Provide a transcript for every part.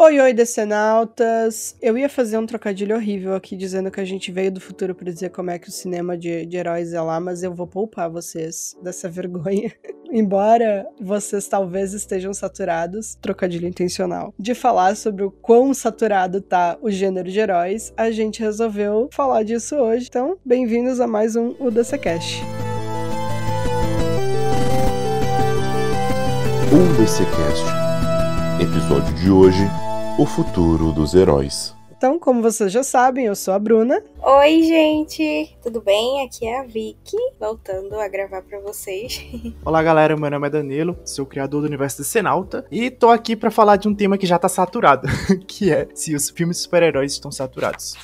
Oi, oi, decenautas! Eu ia fazer um trocadilho horrível aqui dizendo que a gente veio do futuro para dizer como é que o cinema de, de heróis é lá, mas eu vou poupar vocês dessa vergonha. Embora vocês talvez estejam saturados, trocadilho intencional, de falar sobre o quão saturado tá o gênero de heróis, a gente resolveu falar disso hoje. Então, bem-vindos a mais um O DCCast. O DCCast. Episódio de hoje o futuro dos heróis. Então, como vocês já sabem, eu sou a Bruna. Oi, gente, tudo bem? Aqui é a Vicky, voltando a gravar para vocês. Olá, galera, meu nome é Danilo, sou o criador do universo de Senalta e tô aqui para falar de um tema que já tá saturado, que é se os filmes de super-heróis estão saturados.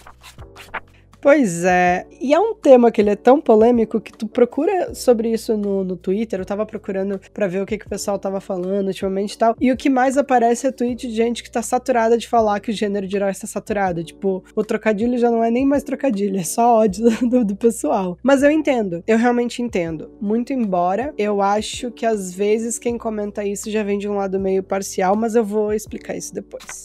Pois é, e é um tema que ele é tão polêmico que tu procura sobre isso no, no Twitter, eu tava procurando para ver o que, que o pessoal tava falando ultimamente e tal, e o que mais aparece é tweet de gente que tá saturada de falar que o gênero de herói está saturado, tipo, o trocadilho já não é nem mais trocadilho, é só ódio do, do pessoal. Mas eu entendo, eu realmente entendo, muito embora eu acho que às vezes quem comenta isso já vem de um lado meio parcial, mas eu vou explicar isso depois.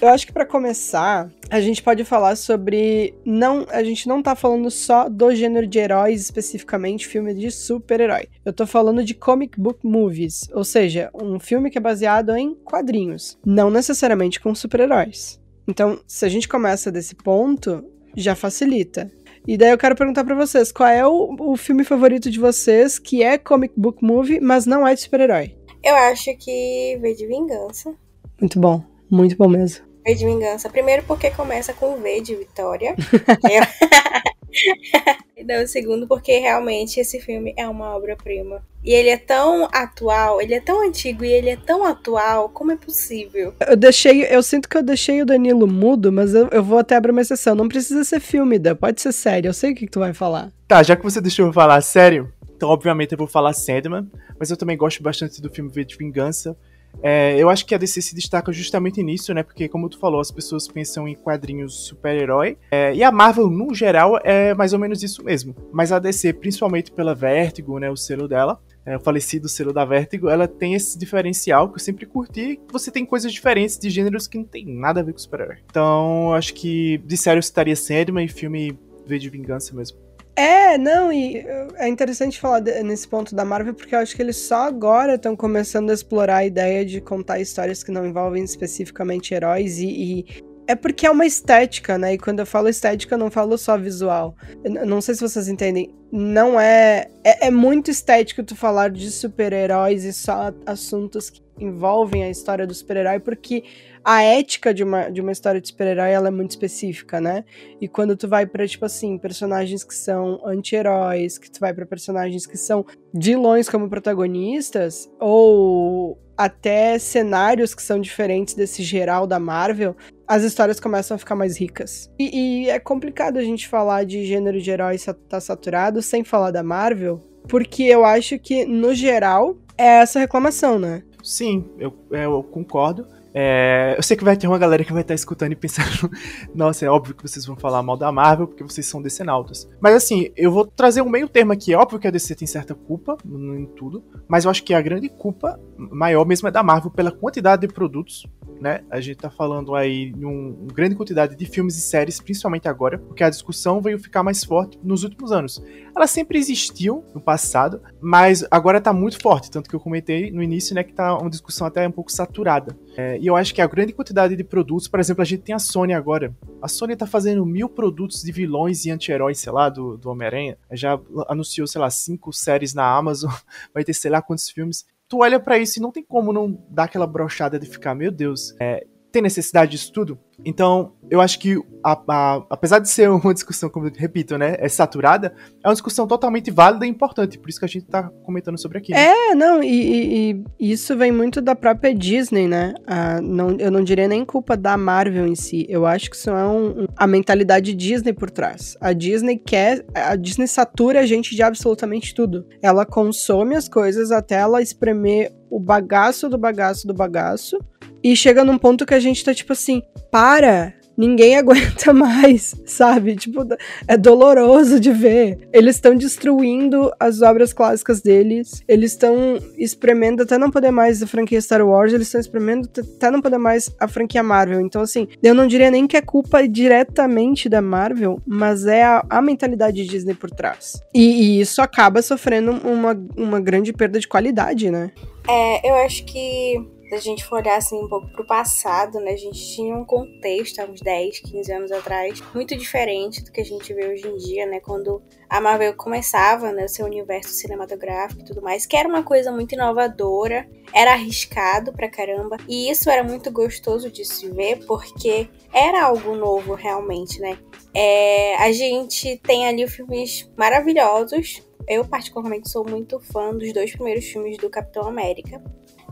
Eu acho que para começar, a gente pode falar sobre não a gente não tá falando só do gênero de heróis, especificamente filme de super-herói. Eu tô falando de comic book movies, ou seja, um filme que é baseado em quadrinhos, não necessariamente com super-heróis. Então, se a gente começa desse ponto, já facilita. E daí eu quero perguntar para vocês, qual é o, o filme favorito de vocês que é comic book movie, mas não é de super-herói? Eu acho que V de Vingança. Muito bom, muito bom mesmo. V de Vingança. Primeiro porque começa com V de Vitória. e daí o segundo porque realmente esse filme é uma obra-prima. E ele é tão atual, ele é tão antigo e ele é tão atual, como é possível? Eu deixei, eu sinto que eu deixei o Danilo mudo, mas eu, eu vou até abrir uma exceção. Não precisa ser filme, da, pode ser sério. Eu sei o que, que tu vai falar. Tá, já que você deixou eu falar sério, então obviamente eu vou falar Sandman, mas eu também gosto bastante do filme V de Vingança. É, eu acho que a DC se destaca justamente nisso, né? Porque, como tu falou, as pessoas pensam em quadrinhos super-herói. É, e a Marvel, no geral, é mais ou menos isso mesmo. Mas a DC, principalmente pela Vertigo, né? O selo dela, é, o falecido selo da Vertigo, ela tem esse diferencial que eu sempre curti. Você tem coisas diferentes de gêneros que não tem nada a ver com super-herói. Então, acho que de sério eu estaria Sandman e filme V de Vingança mesmo. É, não, e é interessante falar nesse ponto da Marvel, porque eu acho que eles só agora estão começando a explorar a ideia de contar histórias que não envolvem especificamente heróis e, e, é porque é uma estética, né? E quando eu falo estética, eu não falo só visual. Eu não sei se vocês entendem. Não é. É, é muito estético tu falar de super-heróis e só assuntos que envolvem a história do super-herói, porque a ética de uma, de uma história de super-herói ela é muito específica, né? E quando tu vai para tipo assim, personagens que são anti-heróis, que tu vai para personagens que são vilões como protagonistas, ou até cenários que são diferentes desse geral da Marvel, as histórias começam a ficar mais ricas. E, e é complicado a gente falar de gênero de heróis tá saturado sem falar da Marvel, porque eu acho que, no geral, é essa reclamação, né? Sim, eu, eu concordo. É, eu sei que vai ter uma galera que vai estar escutando e pensando, nossa, é óbvio que vocês vão falar mal da Marvel porque vocês são decenautas. Mas assim, eu vou trazer um meio termo aqui. É óbvio que a DC tem certa culpa em tudo, mas eu acho que a grande culpa maior mesmo é da Marvel pela quantidade de produtos né? A gente tá falando aí de um, uma grande quantidade de filmes e séries, principalmente agora, porque a discussão veio ficar mais forte nos últimos anos. Ela sempre existiu no passado, mas agora tá muito forte, tanto que eu comentei no início, né, que tá uma discussão até um pouco saturada. É, e eu acho que a grande quantidade de produtos, por exemplo, a gente tem a Sony agora. A Sony tá fazendo mil produtos de vilões e anti-heróis, sei lá, do, do Homem-Aranha. Já anunciou, sei lá, cinco séries na Amazon, vai ter sei lá quantos filmes tu olha para isso e não tem como não dar aquela brochada de ficar, meu Deus, é, tem necessidade disso tudo? Então, eu acho que, a, a, apesar de ser uma discussão, como eu repito, né, é saturada, é uma discussão totalmente válida e importante, por isso que a gente tá comentando sobre aqui. Né? É, não, e, e, e, isso vem muito da própria Disney, né? Não, eu não diria nem culpa da Marvel em si, eu acho que isso é um, um, a mentalidade Disney por trás. A Disney quer, a Disney satura a gente de absolutamente tudo. Ela consome as coisas até ela espremer o bagaço do bagaço do bagaço, e chega num ponto que a gente tá tipo assim, para, ninguém aguenta mais, sabe? Tipo, é doloroso de ver. Eles estão destruindo as obras clássicas deles, eles estão espremendo até não poder mais a franquia Star Wars, eles estão espremendo até não poder mais a franquia Marvel. Então, assim, eu não diria nem que é culpa diretamente da Marvel, mas é a, a mentalidade de Disney por trás. E, e isso acaba sofrendo uma, uma grande perda de qualidade, né? É, eu acho que se a gente for olhar assim um pouco pro passado, né, a gente tinha um contexto há uns 10, 15 anos atrás, muito diferente do que a gente vê hoje em dia, né, quando a Marvel começava, né, seu universo cinematográfico e tudo mais, que era uma coisa muito inovadora, era arriscado pra caramba, e isso era muito gostoso de se ver, porque era algo novo realmente, né. É, a gente tem ali filmes maravilhosos, eu particularmente sou muito fã dos dois primeiros filmes do Capitão América.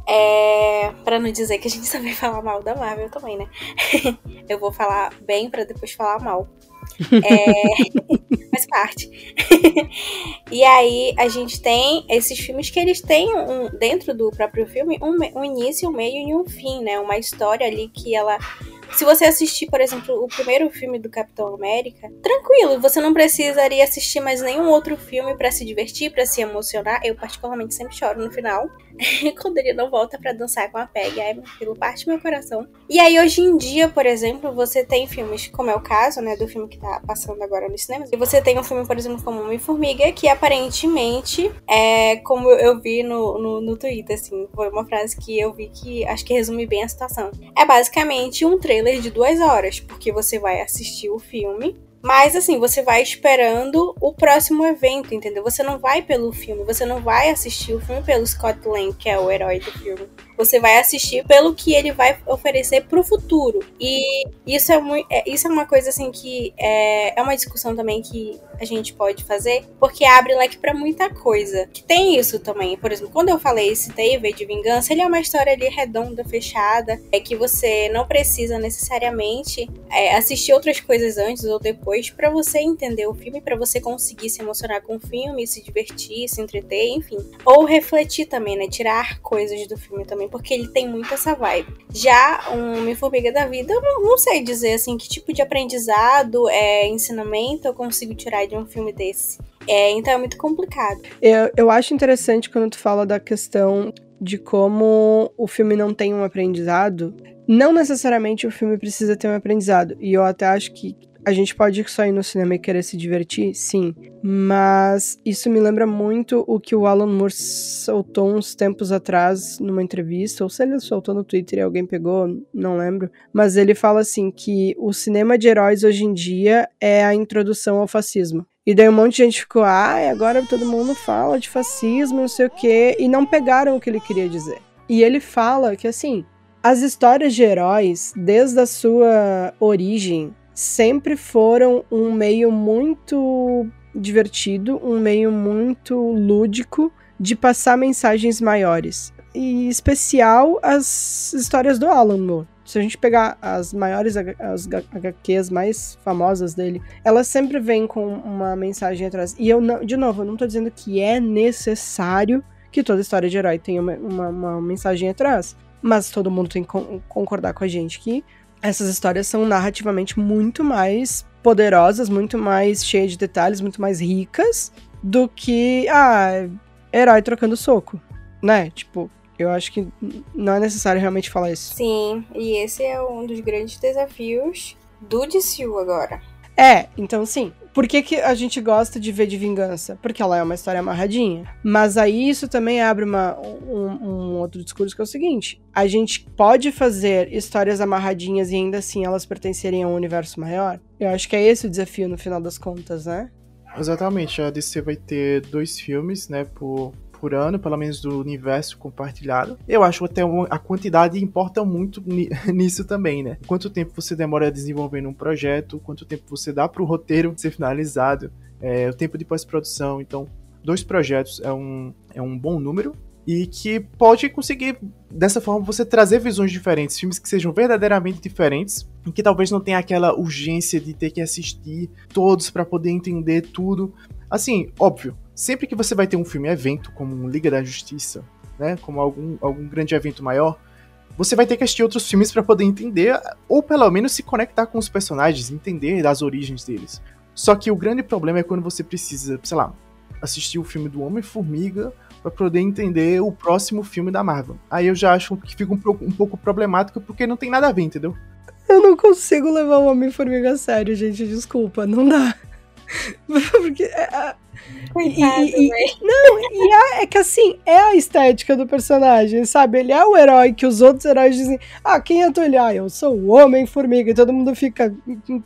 É, para não dizer que a gente também fala mal da Marvel também, né? eu vou falar bem para depois falar mal. É, faz parte. e aí a gente tem esses filmes que eles têm um, dentro do próprio filme um, um início, um meio e um fim, né? Uma história ali que ela se você assistir, por exemplo, o primeiro filme do Capitão América, tranquilo, você não precisaria assistir mais nenhum outro filme para se divertir, para se emocionar. Eu particularmente sempre choro no final, quando ele não volta para dançar com a Peg, aí aquilo parte meu coração. E aí hoje em dia, por exemplo, você tem filmes, como é o caso, né, do filme que tá passando agora nos cinemas. E você tem um filme, por exemplo, como Homem-Formiga, que aparentemente é como eu vi no, no, no Twitter, assim, foi uma frase que eu vi que acho que resume bem a situação. É basicamente um trailer trailer de duas horas, porque você vai assistir o filme mas assim, você vai esperando o próximo evento, entendeu? Você não vai pelo filme, você não vai assistir o filme pelo Scott Lang, que é o herói do filme. Você vai assistir pelo que ele vai oferecer pro futuro. E isso é, muito, é, isso é uma coisa assim que é, é uma discussão também que a gente pode fazer, porque abre leque para muita coisa. Que tem isso também. Por exemplo, quando eu falei esse TV de Vingança, ele é uma história ali redonda, fechada, é que você não precisa necessariamente é, assistir outras coisas antes ou depois para você entender o filme, para você conseguir se emocionar com o filme, se divertir, se entreter, enfim. Ou refletir também, né? Tirar coisas do filme também, porque ele tem muito essa vibe. Já um Homem-Formiga da Vida, eu não, não, sei dizer assim que tipo de aprendizado, é, ensinamento eu consigo tirar de um filme desse. É, então é muito complicado. Eu, eu acho interessante quando tu fala da questão de como o filme não tem um aprendizado. Não necessariamente o filme precisa ter um aprendizado. E eu até acho que a gente pode só ir no cinema e querer se divertir? Sim. Mas isso me lembra muito o que o Alan Moore soltou uns tempos atrás numa entrevista, ou se ele soltou no Twitter e alguém pegou, não lembro. Mas ele fala assim que o cinema de heróis hoje em dia é a introdução ao fascismo. E daí um monte de gente ficou, ah, agora todo mundo fala de fascismo, não sei o quê, e não pegaram o que ele queria dizer. E ele fala que assim, as histórias de heróis, desde a sua origem, sempre foram um meio muito divertido, um meio muito lúdico de passar mensagens maiores. E especial as histórias do Alan Moore. Se a gente pegar as maiores as HQs mais famosas dele, elas sempre vêm com uma mensagem atrás. E eu não, de novo, eu não tô dizendo que é necessário que toda história de herói tenha uma, uma, uma mensagem atrás. Mas todo mundo tem que concordar com a gente que essas histórias são narrativamente muito mais poderosas, muito mais cheias de detalhes, muito mais ricas do que, ah, herói trocando soco, né? Tipo, eu acho que não é necessário realmente falar isso. Sim, e esse é um dos grandes desafios do DCU agora. É, então sim. Por que, que a gente gosta de ver de vingança? Porque ela é uma história amarradinha. Mas aí isso também abre uma, um, um, outro discurso que é o seguinte: a gente pode fazer histórias amarradinhas e ainda assim elas pertencerem a um universo maior? Eu acho que é esse o desafio no final das contas, né? Exatamente, a DC vai ter dois filmes, né, por, por ano, pelo menos do universo compartilhado. Eu acho até a quantidade importa muito nisso também, né? Quanto tempo você demora desenvolvendo um projeto, quanto tempo você dá para o roteiro ser finalizado, é, o tempo de pós-produção. Então, dois projetos é um, é um bom número e que pode conseguir, dessa forma, você trazer visões diferentes, filmes que sejam verdadeiramente diferentes, e que talvez não tenha aquela urgência de ter que assistir todos para poder entender tudo. Assim, óbvio, sempre que você vai ter um filme evento, como um Liga da Justiça, né, como algum, algum grande evento maior, você vai ter que assistir outros filmes para poder entender, ou pelo menos se conectar com os personagens, entender das origens deles. Só que o grande problema é quando você precisa, sei lá, assistir o filme do Homem-Formiga para poder entender o próximo filme da Marvel. Aí eu já acho que fica um, um pouco problemático porque não tem nada a ver, entendeu? Eu não consigo levar o Homem-Formiga a sério, gente. Desculpa, não dá. Porque. É, Coitado, e, e, não, e é, é, que assim, é a estética do personagem, sabe? Ele é o herói que os outros heróis dizem, ah, quem é tu? Ele, ah, eu sou o Homem-Formiga, e todo mundo fica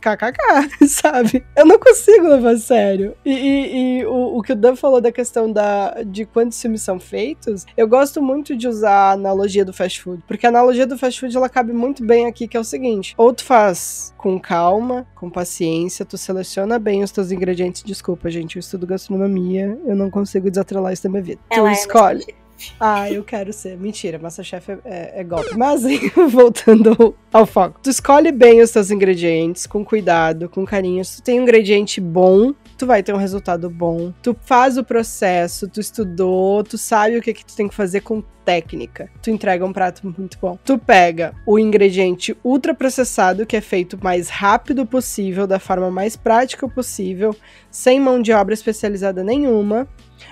kkk, sabe? Eu não consigo levar a sério. E, e, e o, o, que o Dan falou da questão da, de quantos filmes são feitos, eu gosto muito de usar a analogia do fast food, porque a analogia do fast food ela cabe muito bem aqui, que é o seguinte: ou tu faz com calma, com paciência, tu seleciona bem os teus ingredientes. Desculpa, gente, eu estudo gastronomia, eu não consigo desatrelar isso da minha vida. Ela tu é escolhe. Ah, eu quero ser. Mentira, Masterchef é, é, é golpe. Mas, voltando ao foco. Tu escolhe bem os teus ingredientes, com cuidado, com carinho. Se tu tem um ingrediente bom, tu vai ter um resultado bom. Tu faz o processo, tu estudou, tu sabe o que, que tu tem que fazer com técnica. Tu entrega um prato muito bom. Tu pega o ingrediente ultra processado, que é feito mais rápido possível, da forma mais prática possível, sem mão de obra especializada nenhuma.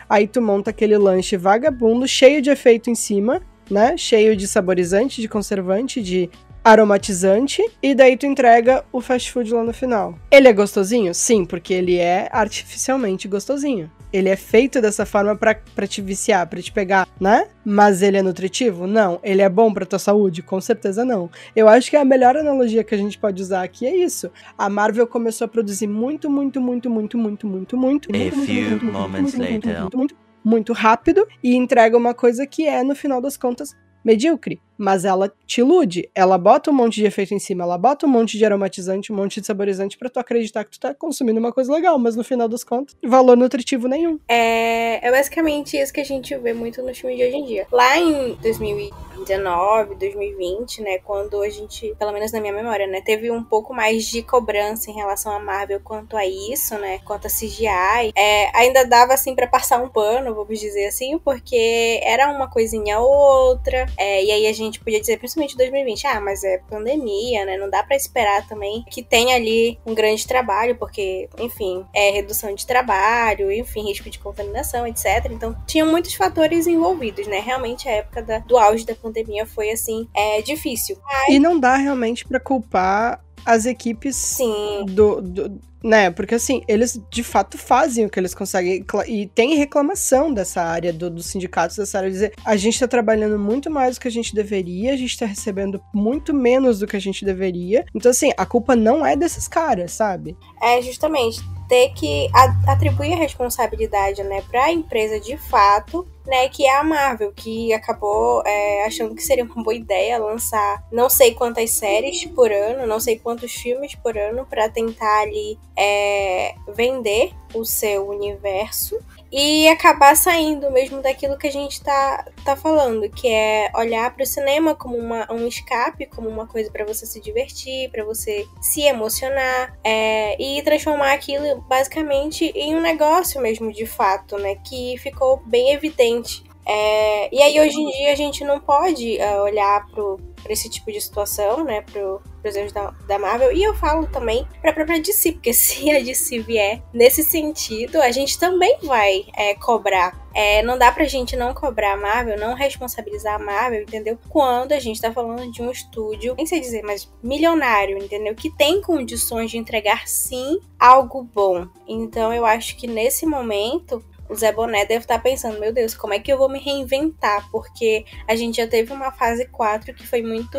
Aí tu monta aquele lanche vagabundo, cheio de efeito em cima, né? Cheio de saborizante, de conservante, de aromatizante e daí tu entrega o fast food lá no final. Ele é gostosinho? Sim, porque ele é artificialmente gostosinho. Ele é feito dessa forma para te viciar, para te pegar, né? Mas ele é nutritivo? Não. Ele é bom para tua saúde? Com certeza não. Eu acho que a melhor analogia que a gente pode usar aqui é isso. A Marvel começou a produzir muito, muito, muito, muito, muito, muito, muito, A muito, few muito, muito, moments muito, muito, later. muito, muito, muito rápido e entrega uma coisa que é, no final das contas, medíocre, mas ela te ilude. Ela bota um monte de efeito em cima, ela bota um monte de aromatizante, um monte de saborizante para tu acreditar que tu tá consumindo uma coisa legal, mas no final das contas, valor nutritivo nenhum. É, é basicamente isso que a gente vê muito no filme de hoje em dia. Lá em 2019, 2020, né, quando a gente, pelo menos na minha memória, né, teve um pouco mais de cobrança em relação a Marvel quanto a isso, né, quanto a CGI, é, ainda dava assim para passar um pano, vamos dizer assim, porque era uma coisinha ou outra, é, e aí a gente podia dizer, principalmente em 2020, ah, mas é pandemia, né, não dá para esperar também que tenha ali um grande trabalho, porque, enfim, é redução de trabalho, enfim, risco de contaminação, etc. Então, tinham muitos fatores envolvidos, né? Realmente a época da, do auge da pandemia foi assim, é difícil. E não dá realmente para culpar as equipes Sim. do, do, né? Porque assim, eles de fato fazem o que eles conseguem. E tem reclamação dessa área, do, dos sindicatos dessa área, dizer a gente tá trabalhando muito mais do que a gente deveria, a gente tá recebendo muito menos do que a gente deveria. Então, assim, a culpa não é desses caras, sabe? É justamente ter que atribuir a responsabilidade, né, para a empresa de fato, né, que é a Marvel, que acabou é, achando que seria uma boa ideia lançar não sei quantas séries por ano, não sei quantos filmes por ano para tentar ali é, vender o seu universo e acabar saindo mesmo daquilo que a gente tá, tá falando, que é olhar para o cinema como uma, um escape, como uma coisa para você se divertir, para você se emocionar, é, e transformar aquilo basicamente em um negócio mesmo de fato, né? Que ficou bem evidente. É, e aí hoje em dia a gente não pode uh, olhar para esse tipo de situação, né, para os erros da, da, Marvel. E eu falo também para a própria DC, porque se a DC vier nesse sentido, a gente também vai é, cobrar. É, não dá pra gente não cobrar a Marvel, não responsabilizar a Marvel, entendeu? Quando a gente tá falando de um estúdio, nem sei dizer, mas milionário, entendeu? Que tem condições de entregar sim algo bom. Então eu acho que nesse momento o Zé Boné deve estar pensando, meu Deus, como é que eu vou me reinventar? Porque a gente já teve uma fase 4 que foi muito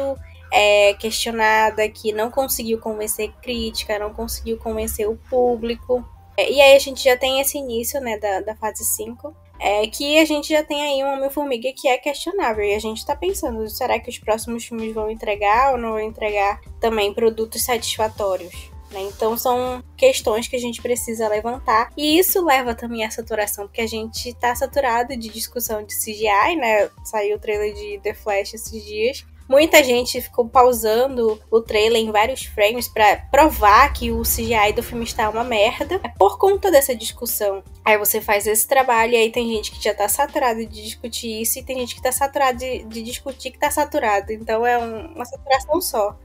é, questionada, que não conseguiu convencer crítica, não conseguiu convencer o público. É, e aí a gente já tem esse início, né, da, da fase 5. É que a gente já tem aí um Homem-Formiga que é questionável. E a gente tá pensando, será que os próximos filmes vão entregar ou não vão entregar também produtos satisfatórios? Né? Então são questões que a gente precisa levantar. E isso leva também à saturação, porque a gente tá saturado de discussão de CGI, né? Saiu o trailer de The Flash esses dias. muita gente ficou pausando o trailer em vários frames para provar que o CGI do filme está uma merda. É por conta dessa discussão. Aí você faz esse trabalho e aí tem gente que já tá saturada de discutir isso e tem gente que tá saturada de, de discutir que tá saturado. Então é um, uma saturação só.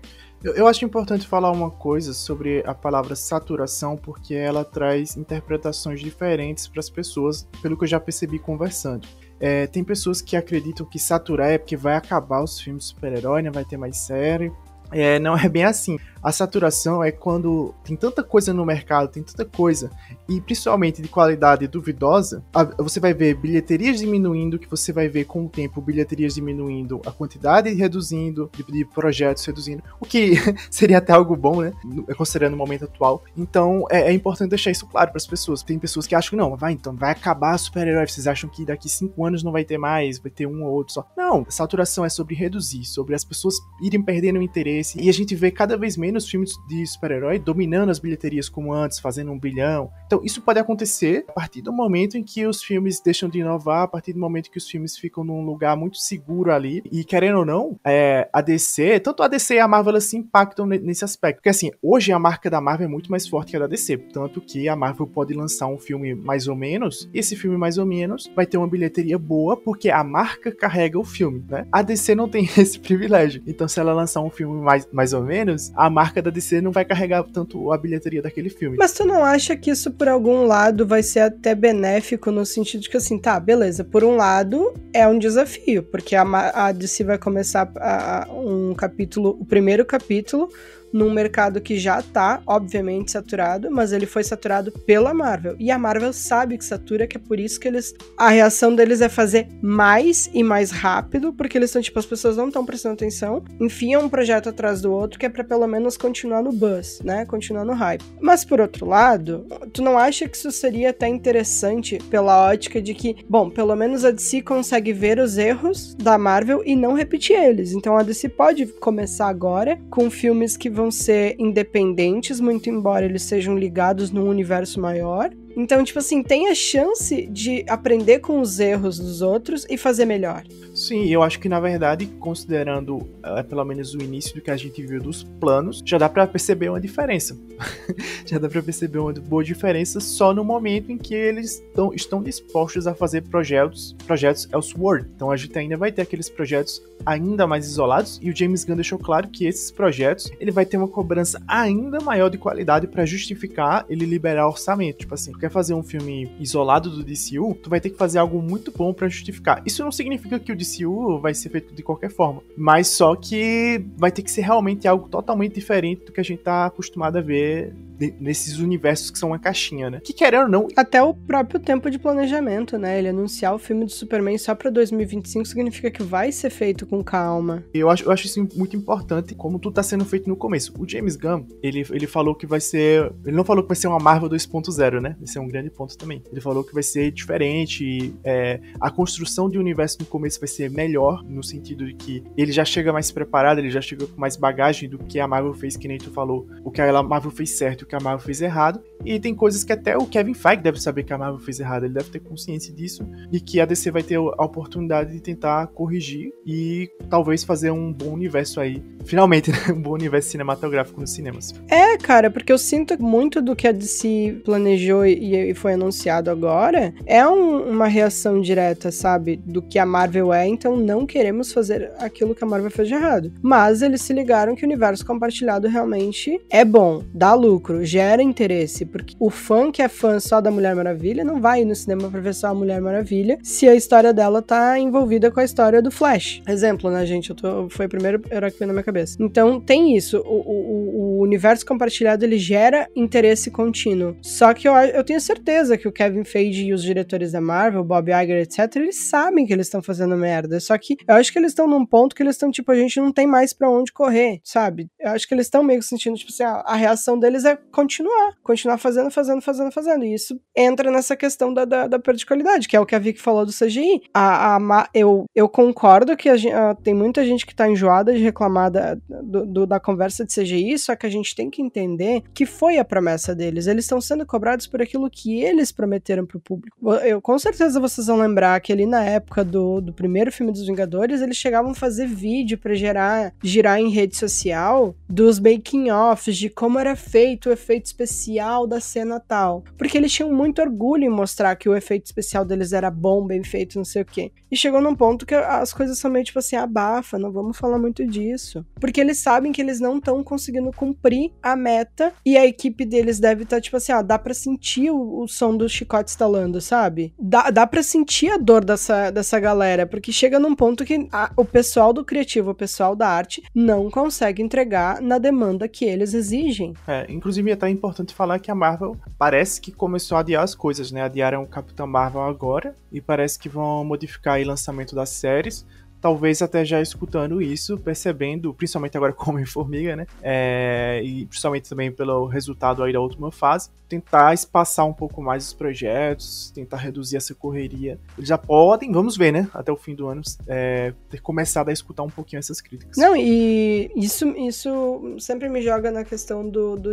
Eu, eu, acho importante falar uma coisa sobre a palavra saturação, porque ela traz interpretações diferentes para as pessoas, pelo que eu já percebi conversando. É, tem pessoas que acreditam que saturar é porque vai acabar os filmes de super-herói, não vai ter mais série. É, não é bem assim. A saturação é quando tem tanta coisa no mercado, tem tanta coisa, e principalmente de qualidade duvidosa, você vai ver bilheterias diminuindo, que você vai ver com o tempo bilheterias diminuindo, a quantidade reduzindo, de, projetos reduzindo, o que seria até algo bom, né? Considerando o momento atual. Então é, é importante deixar isso claro para as pessoas. Tem pessoas que acham que não, vai então, vai acabar super-herói. Vocês acham que daqui cinco anos não vai ter mais, vai ter um ou outro só. Não, saturação é sobre reduzir, sobre as pessoas irem perdendo o interesse, e a gente vê cada vez menos menos filmes de super-herói dominando as bilheterias como antes, fazendo um bilhão. Então, isso pode acontecer a partir do momento em que os filmes deixam de inovar, a partir do momento que os filmes ficam num lugar muito seguro ali. E querendo ou não, é, a DC, tanto a DC e a Marvel se impactam nesse aspecto. Porque assim, hoje a marca da Marvel é muito mais forte que a da DC. Tanto que a Marvel pode lançar um filme mais ou menos, e esse filme mais ou menos vai ter uma bilheteria boa, porque a marca carrega o filme, né? A DC não tem esse privilégio. Então, se ela lançar um filme mais, mais ou menos, a marca da DC não vai carregar tanto a bilheteria daquele filme. Mas tu não acha que isso, por algum lado, vai ser até benéfico no sentido de que, assim, tá, beleza, por um lado é um desafio, porque a, a DC vai começar a, a um capítulo, o primeiro capítulo num mercado que já tá, obviamente, saturado, mas ele foi saturado pela Marvel. E a Marvel sabe que satura, que é por isso que eles. A reação deles é fazer mais e mais rápido, porque eles estão, tipo, as pessoas não estão prestando atenção, enfiam um projeto atrás do outro, que é pra pelo menos continuar no buzz, né? Continuar no hype. Mas por outro lado, tu não acha que isso seria até interessante pela ótica de que, bom, pelo menos a DC consegue ver os erros da Marvel e não repetir eles. Então a DC pode começar agora com filmes que vão ser independentes, muito embora eles sejam ligados num universo maior. Então, tipo assim, tem a chance de aprender com os erros dos outros e fazer melhor. Sim, eu acho que na verdade, considerando é, pelo menos o início do que a gente viu dos planos, já dá para perceber uma diferença. já dá para perceber uma boa diferença só no momento em que eles tão, estão dispostos a fazer projetos, projetos Elseworld. Então a gente ainda vai ter aqueles projetos ainda mais isolados e o James Gunn deixou claro que esses projetos ele vai ter uma cobrança ainda maior de qualidade para justificar ele liberar orçamento. Tipo assim, quer fazer um filme isolado do DCU, tu vai ter que fazer algo muito bom para justificar. Isso não significa que o DCU vai ser feito de qualquer forma, mas só que vai ter que ser realmente algo totalmente diferente do que a gente tá acostumado a ver nesses universos que são uma caixinha, né? Que querendo ou não. Até o próprio tempo de planejamento, né? Ele anunciar o filme do Superman só pra 2025 significa que vai ser feito com calma. Eu acho, eu acho isso muito importante, como tudo tá sendo feito no começo. O James Gunn, ele, ele falou que vai ser. Ele não falou que vai ser uma Marvel 2.0, né? Esse é um grande ponto também. Ele falou que vai ser diferente. É, a construção de universo no começo vai ser melhor, no sentido de que ele já chega mais preparado, ele já chega com mais bagagem do que a Marvel fez, que nem tu falou. O que a Marvel fez certo que a Marvel fez errado. E tem coisas que até o Kevin Feige deve saber que a Marvel fez errado. Ele deve ter consciência disso. E que a DC vai ter a oportunidade de tentar corrigir e talvez fazer um bom universo aí. Finalmente, né? Um bom universo cinematográfico nos cinemas. É, cara, porque eu sinto muito do que a DC planejou e, foi anunciado agora é um, uma reação direta, sabe? Do que a Marvel é, então não queremos fazer aquilo que a Marvel fez de errado. Mas eles se ligaram que o universo compartilhado realmente é bom, dá lucro gera interesse, porque o fã que é fã só da Mulher Maravilha não vai no cinema pra ver só a Mulher Maravilha se a história dela tá envolvida com a história do Flash. Exemplo, né, gente? Eu tô, foi o primeiro herói que veio na minha cabeça. Então tem isso. O, o, o, universo compartilhado ele gera interesse contínuo. Só que eu, eu tenho certeza que o Kevin Feige e os diretores da Marvel, Bob Iger, etc., eles sabem que eles estão fazendo merda. Só que eu acho que eles estão num ponto que eles estão, tipo, a gente não tem mais para onde correr, sabe? Eu acho que eles estão meio sentindo, tipo assim, a, a reação deles é continuar, continuar fazendo, fazendo, fazendo, fazendo. E isso entra nessa questão da, da, da perda de qualidade, que é o que a Vicky falou do CGI. A, a, eu, eu concordo que a, a, tem muita gente que tá enjoada de reclamar da, do, do, da conversa de CGI, só que a gente tem que entender que foi a promessa deles. Eles estão sendo cobrados por aquilo que eles prometeram pro público. Eu, com certeza vocês vão lembrar que ali na época do, do primeiro filme dos Vingadores, eles chegavam a fazer vídeo para gerar, girar em rede social dos making-offs, de como era feito o efeito especial da cena tal. Porque eles tinham muito orgulho em mostrar que o efeito especial deles era bom, bem feito, não sei o quê. E chegou num ponto que as coisas são meio tipo assim, abafa, não vamos falar muito disso. Porque eles sabem que eles não estão conseguindo cumprir a meta e a equipe deles deve estar tá, tipo assim, ó, dá pra sentir o, o som do chicote estalando, sabe? Dá, dá pra sentir a dor dessa, dessa galera, porque chega num ponto que a, o pessoal do criativo, o pessoal da arte, não consegue entregar na demanda que eles exigem. É, inclusive é até importante falar que a Marvel parece que começou a adiar as coisas, né? Adiaram o Capitão Marvel agora e parece que vão modificar o lançamento das séries talvez até já escutando isso, percebendo, principalmente agora como Homem-Formiga, né? É, e principalmente também pelo resultado aí da última fase, tentar espaçar um pouco mais os projetos, tentar reduzir essa correria. Eles já podem, vamos ver, né? Até o fim do ano, é, ter começado a escutar um pouquinho essas críticas. Não, e isso, isso sempre me joga na questão do, do.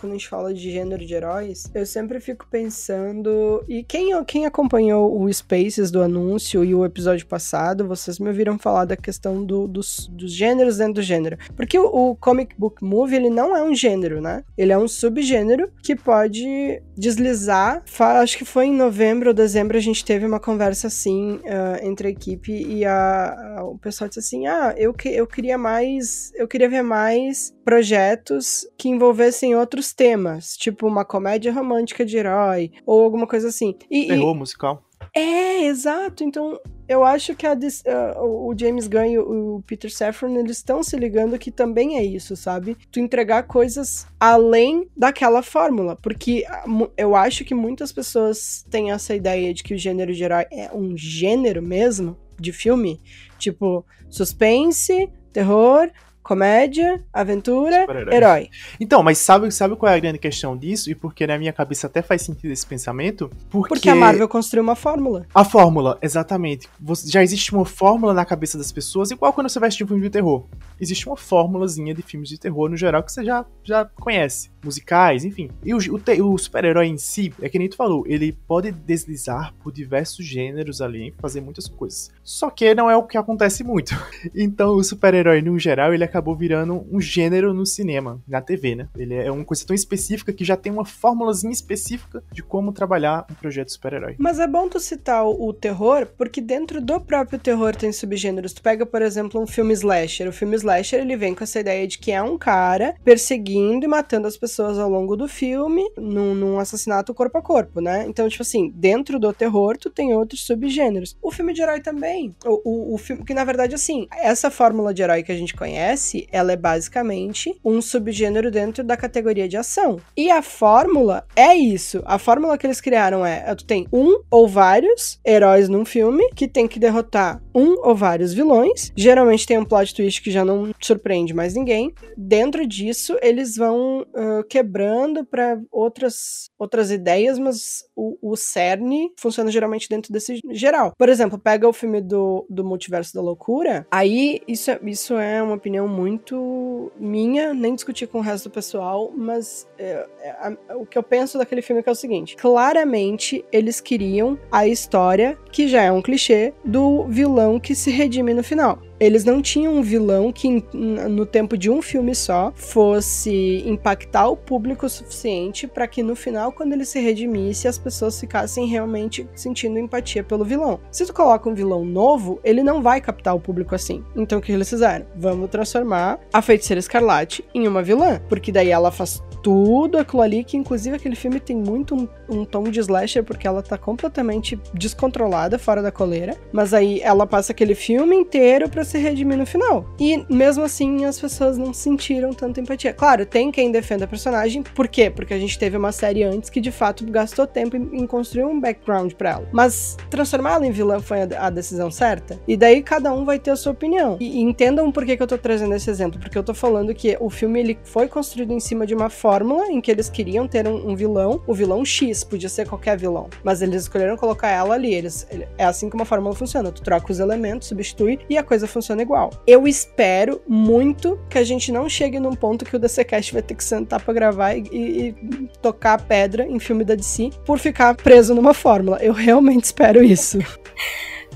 Quando a gente fala de gênero de heróis, eu sempre fico pensando. E quem, quem acompanhou o Spaces do anúncio e o episódio passado, vocês me ouviram ouviram falar da questão do, dos, dos gêneros dentro do gênero. Porque o, o, comic book movie, ele não é um gênero, né? Ele é um subgênero que pode deslizar. Acho que foi em novembro ou dezembro a gente teve uma conversa assim uh, entre a equipe e a, a, o pessoal disse assim: ah, eu, que, eu queria mais. Eu queria ver mais projetos que envolvessem outros temas, tipo uma comédia romântica de herói ou alguma coisa assim. E, e, musical. É, exato. Então, eu acho que a, uh, o James Gunn e o Peter Safran, eles estão se ligando que também é isso, sabe? Tu entregar coisas além daquela fórmula. Porque eu acho que muitas pessoas têm essa ideia de que o gênero herói é um gênero mesmo de filme. Tipo, suspense, terror, comédia, aventura, herói. Então, mas sabe, sabe qual é a grande questão disso? E porque na minha cabeça até faz sentido esse pensamento? Porque, porque a Marvel construiu uma fórmula. A fórmula, exatamente. Já existe uma fórmula na cabeça das pessoas, igual quando você vai assistir um filme de terror. Existe uma fórmulazinha de filmes de terror no geral que você já, já conhece. Musicais, enfim. E o, o, o super-herói em si, é que nem tu falou, ele pode deslizar por diversos gêneros ali, fazer muitas coisas. Só que não é o que acontece muito. Então, o super-herói, no geral, ele acabou virando um gênero no cinema, na TV, né? Ele é uma coisa tão específica que já tem uma fórmulazinha específica de como trabalhar um projeto super-herói. Mas é bom tu citar o terror, porque dentro do próprio terror tem subgêneros. Tu pega, por exemplo, um filme slasher. O filme slasher, ele vem com essa ideia de que é um cara perseguindo e matando as pessoas ao longo do filme num, num assassinato corpo a corpo, né? Então, tipo assim, dentro do terror, tu tem outros subgêneros. O filme de herói também. O, o, o filme, que na verdade, assim, essa fórmula de herói que a gente conhece ela é basicamente um subgênero dentro da categoria de ação. E a fórmula é isso. A fórmula que eles criaram é: tu tem um ou vários heróis num filme que tem que derrotar um ou vários vilões. Geralmente tem um plot twist que já não surpreende mais ninguém. Dentro disso, eles vão uh, quebrando para outras, outras ideias, mas o, o cerne funciona geralmente dentro desse geral. Por exemplo, pega o filme do, do Multiverso da Loucura, aí isso, é, isso é uma opinião muito minha, nem discutir com o resto do pessoal, mas é, é, o que eu penso daquele filme é, é o seguinte: claramente eles queriam a história, que já é um clichê, do vilão que se redime no final eles não tinham um vilão que, no tempo de um filme só, fosse impactar o público o suficiente para que no final, quando ele se redimisse, as pessoas ficassem realmente sentindo empatia pelo vilão. Se tu coloca um vilão novo, ele não vai captar o público assim. Então o que eles fizeram? Vamos transformar a Feiticeira Escarlate em uma vilã, porque daí ela faz tudo aquilo ali, que inclusive aquele filme tem muito um, um, tom de slasher, porque ela tá completamente descontrolada, fora da coleira. Mas aí ela passa aquele filme inteiro pra se redimir no final. E mesmo assim, as pessoas não sentiram tanta empatia. Claro, tem quem defenda a personagem. Por quê? Porque a gente teve uma série antes que de fato gastou tempo em, construir um background para ela. Mas transformá-la em vilã foi a, decisão certa? E daí cada um vai ter a sua opinião. E, entendam por que, que eu tô trazendo esse exemplo. Porque eu tô falando que o filme ele foi construído em cima de uma fórmula em que eles queriam ter um, um vilão. O vilão X podia ser qualquer vilão. Mas eles escolheram colocar ela ali. Eles, é assim como a fórmula funciona. Tu troca os elementos, substitui e a coisa funciona igual. Eu espero muito que a gente não chegue num ponto que o DCCast vai ter que sentar pra gravar e, e, tocar a pedra em filme da DC por ficar preso numa fórmula. Eu realmente espero isso.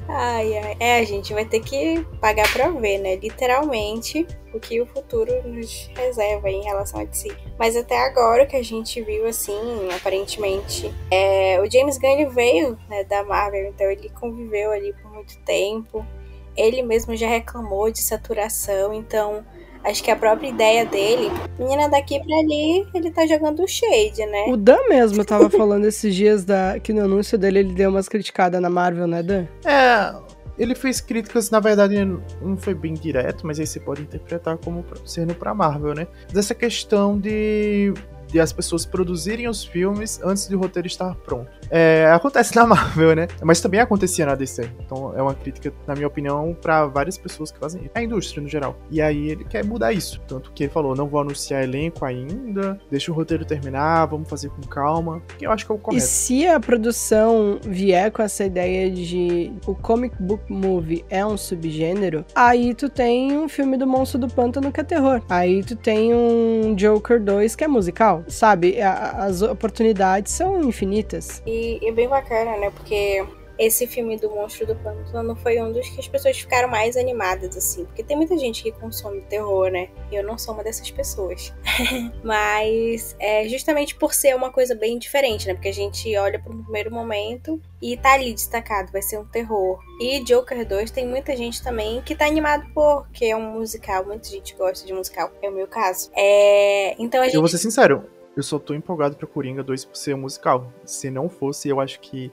Ai, ai. É, a gente vai ter que pagar pra ver, né? Literalmente, o que o futuro nos reserva em relação a DC. Mas até agora, o que a gente viu, assim, aparentemente, é... o James Gunn veio né, da Marvel, então ele conviveu ali por muito tempo. Ele mesmo já reclamou de saturação, então Acho que a própria ideia dele, menina daqui pra ali, ele tá jogando shade, né? O Dan mesmo tava falando esses dias da, que no anúncio dele ele deu umas criticadas na Marvel, né, Dan? É, ele fez críticas, na verdade, não foi bem direto, mas aí você pode interpretar como sendo pra Marvel, né? Dessa questão de de as pessoas produzirem os filmes antes do roteiro estar pronto. É, acontece na Marvel, né? Mas também acontecia na DC. Então é uma crítica, na minha opinião, para várias pessoas que fazem isso. A indústria no geral. E aí ele quer mudar isso. Tanto que ele falou: não vou anunciar elenco ainda, deixa o roteiro terminar, vamos fazer com calma. Que eu acho que é o correto. E se a produção vier com essa ideia de o comic book movie é um subgênero, aí tu tem um filme do Monstro do Pântano que é terror. Aí tu tem um Joker 2 que é musical sabe? A, as oportunidades são infinitas. E, é bem bacana, né? Porque esse filme do Monstro do Pântano foi um dos que as pessoas ficaram mais animadas, assim. Porque tem muita gente que consome terror, né? E eu não sou uma dessas pessoas. Mas é justamente por ser uma coisa bem diferente, né? Porque a gente olha pro primeiro momento e tá ali destacado, vai ser um terror. E Joker 2 tem muita gente também que tá animado porque é um musical. Muita gente gosta de musical, é o meu caso. É... Então a gente... Eu vou ser sincero, eu só tô empolgado pra Coringa 2 por ser um musical. Se não fosse, eu acho que.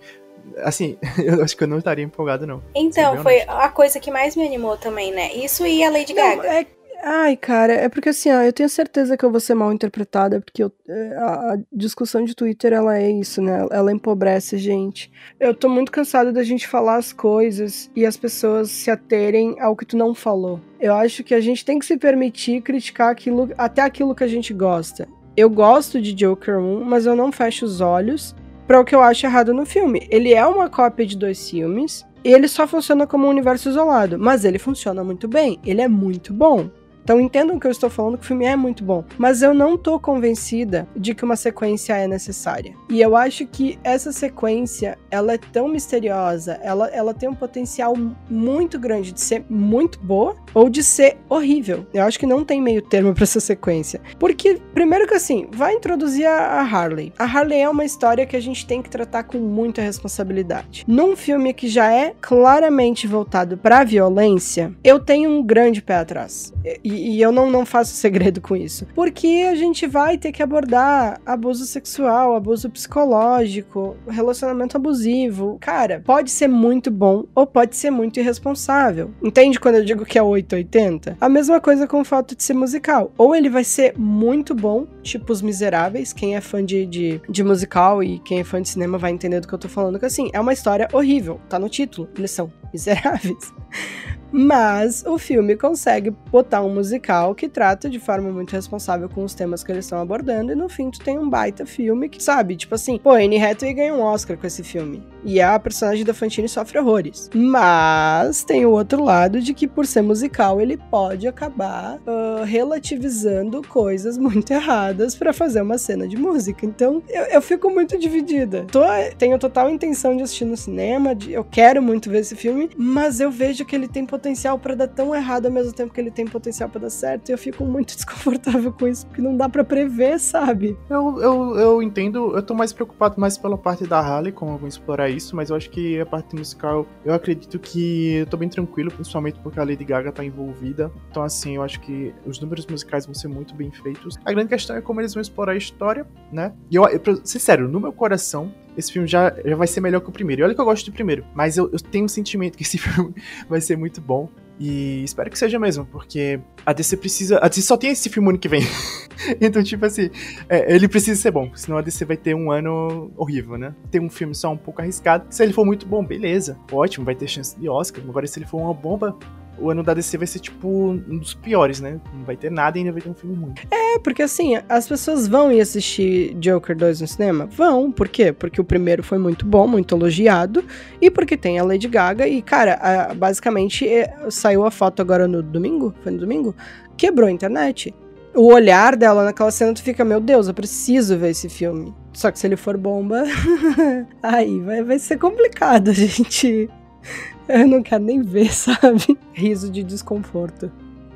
Assim, eu acho que eu não estaria empolgado, não. Então, foi a coisa que mais me animou também, né? Isso e a Lady não, Gaga. É... Ai, cara, é porque assim, ó, eu tenho certeza que eu vou ser mal interpretada, porque eu, é, a, a, discussão de Twitter, ela é isso, né? Ela empobrece gente. Eu tô muito cansada da gente falar as coisas e as pessoas se aterem ao que tu não falou. Eu acho que a gente tem que se permitir criticar aquilo, até aquilo que a gente gosta eu gosto de Joker 1, mas eu não fecho os olhos para o que eu acho errado no filme. Ele é uma cópia de dois filmes e ele só funciona como um universo isolado, mas ele funciona muito bem, ele é muito bom. Então entendam que eu estou falando que o filme é muito bom, mas eu não tô convencida de que uma sequência é necessária. E eu acho que essa sequência, ela é tão misteriosa, ela, ela tem um potencial muito grande de ser muito boa ou de ser horrível. Eu acho que não tem meio termo para essa sequência. Porque, primeiro que assim, vai introduzir a Harley. A Harley é uma história que a gente tem que tratar com muita responsabilidade. Num filme que já é claramente voltado para violência, eu tenho um grande pé atrás. E e, eu não, não faço segredo com isso. Porque a gente vai ter que abordar abuso sexual, abuso psicológico, relacionamento abusivo. Cara, pode ser muito bom ou pode ser muito irresponsável. Entende quando eu digo que é 880? A mesma coisa com o fato de ser musical. Ou ele vai ser muito bom, tipo Os Miseráveis. Quem é fã de, de, de musical e quem é fã de cinema vai entender do que eu tô falando, que assim, é uma história horrível. Tá no título. Eles são miseráveis. Mas o filme consegue botar um musical que trata de forma muito responsável com os temas que eles estão abordando, e no fim tu tem um baita filme que, sabe, tipo assim, pô, Anne Hathaway ganhou um Oscar com esse filme. E a personagem da Fantine sofre horrores. Mas tem o outro lado de que, por ser musical, ele pode acabar uh, relativizando coisas muito erradas para fazer uma cena de música. Então, eu, eu fico muito dividida. Tô, tenho total intenção de assistir no cinema, de, eu quero muito ver esse filme, mas eu vejo que ele tem potencial para dar tão errado ao mesmo tempo que ele tem potencial para dar certo. E eu fico muito desconfortável com isso, porque não dá para prever, sabe? Eu, eu, eu entendo, eu tô mais preocupado mais pela parte da Harley, como eu vou explorar isso, mas eu acho que a parte musical, eu acredito que eu tô bem tranquilo, principalmente porque a Lady Gaga tá envolvida. Então, assim, eu acho que os números musicais vão ser muito bem feitos. A grande questão é como eles vão explorar a história, né? E eu, eu sincero, no meu coração, esse filme já, já vai ser melhor que o primeiro. E olha que eu gosto do primeiro, mas eu, eu tenho um sentimento que esse filme vai ser muito bom. E espero que seja mesmo, porque a DC precisa. A DC só tem esse filme ano que vem. então, tipo assim, é, ele precisa ser bom, senão a DC vai ter um ano horrível, né? Tem um filme só um pouco arriscado. Se ele for muito bom, beleza, ótimo, vai ter chance de Oscar. Agora, se ele for uma bomba, o ano da DC vai ser, tipo, um dos piores, né? Não vai ter nada e ainda vai ter um filme ruim. É, porque assim, as pessoas vão ir assistir Joker 2 no cinema? Vão. Por quê? Porque o primeiro foi muito bom, muito elogiado, e porque tem a Lady Gaga, e, cara, a, basicamente é, saiu a foto agora no domingo, foi no domingo, quebrou a internet. O olhar dela naquela cena, tu fica, meu Deus, eu preciso ver esse filme. Só que se ele for bomba, aí vai, vai ser complicado, gente. Eu não quero nem ver, sabe? Riso de desconforto.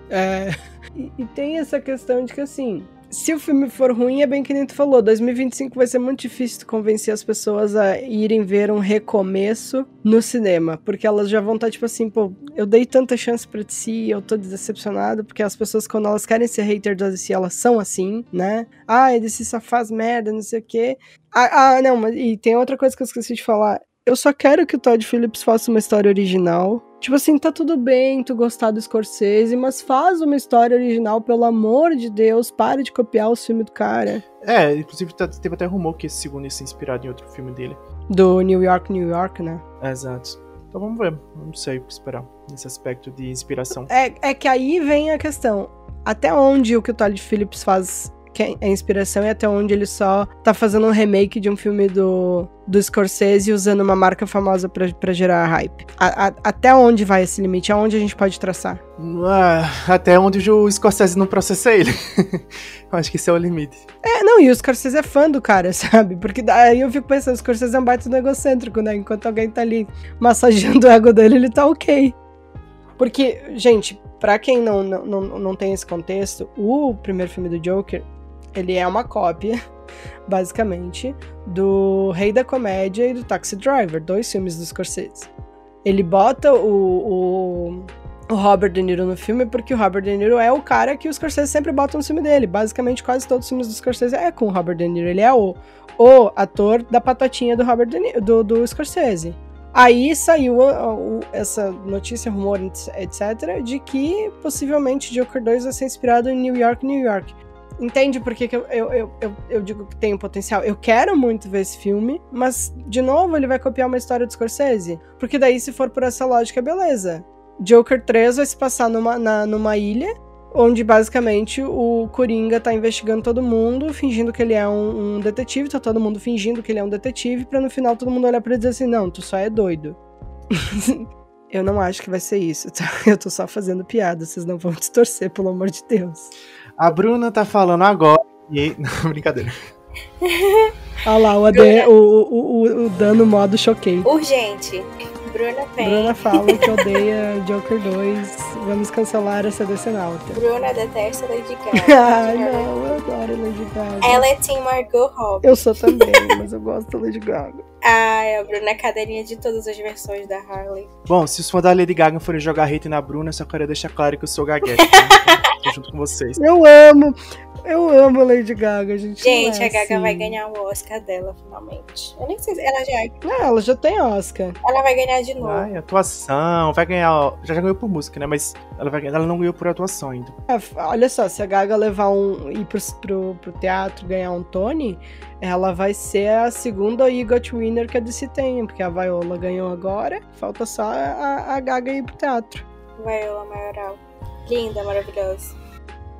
É. E, e, tem essa questão de que, assim, se o filme for ruim, é bem que nem tu falou, 2025 vai ser muito difícil convencer as pessoas a irem ver um recomeço no cinema, porque elas já vão estar tá, tipo assim, pô, eu dei tanta chance pra DC e eu tô decepcionado, porque as pessoas, quando elas querem ser hater da DC, elas são assim, né? Ah, a DC só faz merda, não sei o quê. Ah, ah não, mas e tem outra coisa que eu esqueci de falar eu só quero que o Todd Phillips faça uma história original. Tipo assim, tá tudo bem tu gostar do Scorsese, mas faz uma história original, pelo amor de Deus, pare de copiar o filme do cara. É, inclusive tá, teve até rumor que esse segundo ia ser inspirado em outro filme dele. Do New York, New York, né? exato. Então vamos ver, não sei o que esperar nesse aspecto de inspiração. É, é que aí vem a questão, até onde o que o Todd Phillips faz que é inspiração e até onde ele só tá fazendo um remake de um filme do, do Scorsese usando uma marca famosa para gerar hype. A, a, até onde vai esse limite? Aonde a gente pode traçar? Ah, até onde o Scorsese não processa ele. eu acho que esse é o limite. É, não, e o Scorsese é fã do cara, sabe? Porque daí eu fico pensando, o Scorsese é um baita do egocêntrico, né? Enquanto alguém tá ali massageando o ego dele, ele tá ok. Porque, gente, para quem não, não, não, não tem esse contexto, o primeiro filme do Joker, ele é uma cópia, basicamente, do Rei da Comédia e do Taxi Driver, dois filmes do Scorsese. Ele bota o, o, o Robert De Niro no filme porque o Robert De Niro é o cara que o Scorsese sempre bota no filme dele. Basicamente, quase todos os filmes do Scorsese é com o Robert De Niro. Ele é o, o ator da patatinha do Robert Niro, do, do Scorsese. Aí saiu essa notícia, rumor, etc., de que possivelmente Joker 2 vai ser inspirado em New York, New York. Entende por que, que eu, eu, eu, eu, digo que tem potencial? Eu quero muito ver esse filme, mas, de novo, ele vai copiar uma história do Scorsese. Porque daí, se for por essa lógica, beleza. Joker 3 vai se passar numa, na, numa ilha, onde basicamente o Coringa tá investigando todo mundo, fingindo que ele é um, um detetive, tá todo mundo fingindo que ele é um detetive, pra no final todo mundo olhar pra ele e dizer assim: não, tu só é doido. eu não acho que vai ser isso, tá? Eu tô só fazendo piada, vocês não vão distorcer, pelo amor de Deus. A Bruna tá falando agora. E... Não, brincadeira. Olha lá, o, AD, o, o, o, o dano modo choquei. Urgente. Bruna Pen. Bruna fala que odeia Joker 2. Vamos cancelar essa decenalta. Bruna detesta Lady Gaga. Ai, não, eu adoro Lady Gaga. Ela é Team Margot Robbie. Eu sou também, mas eu gosto da Lady Gaga. Ai, a Bruna é cadeirinha de todas as versões da Harley. Bom, se os fãs da Lady Gaga forem jogar hate na Bruna, só quero deixar claro que eu sou gaguete. Junto com vocês. Eu amo. Eu amo Lady Gaga, gente. Gente, é a Gaga assim. vai ganhar o Oscar dela, finalmente. Eu nem sei se ela já. Não, ela já tem Oscar. Ela vai ganhar de novo. Ai, atuação. Vai ganhar. Já, já ganhou por música, né? Mas ela, vai, ela não ganhou por atuação ainda. É, olha só, se a Gaga levar um. ir pro, pro, pro teatro ganhar um Tony, ela vai ser a segunda EGOT winner que a DC tem, porque a Viola ganhou agora, falta só a, a Gaga ir pro teatro. Viola Maioral. Linda, maravilhosa.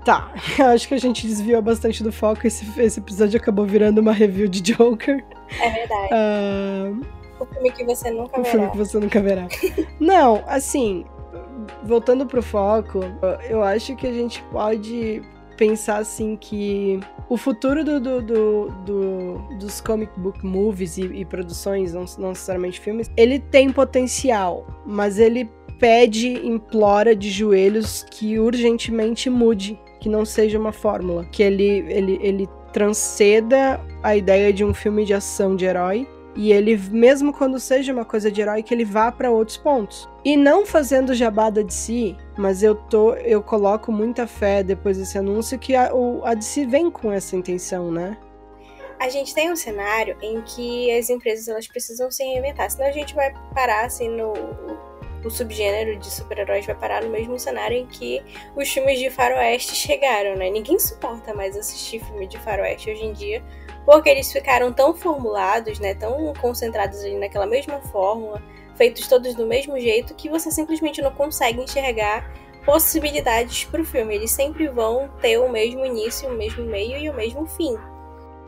Tá, acho que a gente desviou bastante do foco. Esse, esse episódio acabou virando uma review de Joker. É verdade. Uh, o filme que você nunca o verá. O filme que você nunca verá. Não, assim, voltando pro foco, eu acho que a gente pode pensar assim que o futuro do, do, do, do dos comic book movies e, e produções, não, não necessariamente filmes, ele tem potencial, mas ele pede, implora de joelhos que urgentemente mude que não seja uma fórmula, que ele, ele, ele transceda a ideia de um filme de ação de herói e ele, mesmo quando seja uma coisa de herói, que ele vá para outros pontos. E não fazendo jabada de si, mas eu tô, eu coloco muita fé depois desse anúncio que a, o, a DC vem com essa intenção, né? A gente tem um cenário em que as empresas elas precisam se reinventar, senão a gente vai parar assim no o subgênero de super-heróis vai parar no mesmo cenário em que os filmes de faroeste chegaram, né? Ninguém suporta mais assistir filme de faroeste hoje em dia, porque eles ficaram tão formulados, né? Tão concentrados ali naquela mesma fórmula, feitos todos do mesmo jeito, que você simplesmente não consegue enxergar possibilidades para o filme. Eles sempre vão ter o mesmo início, o mesmo meio e o mesmo fim.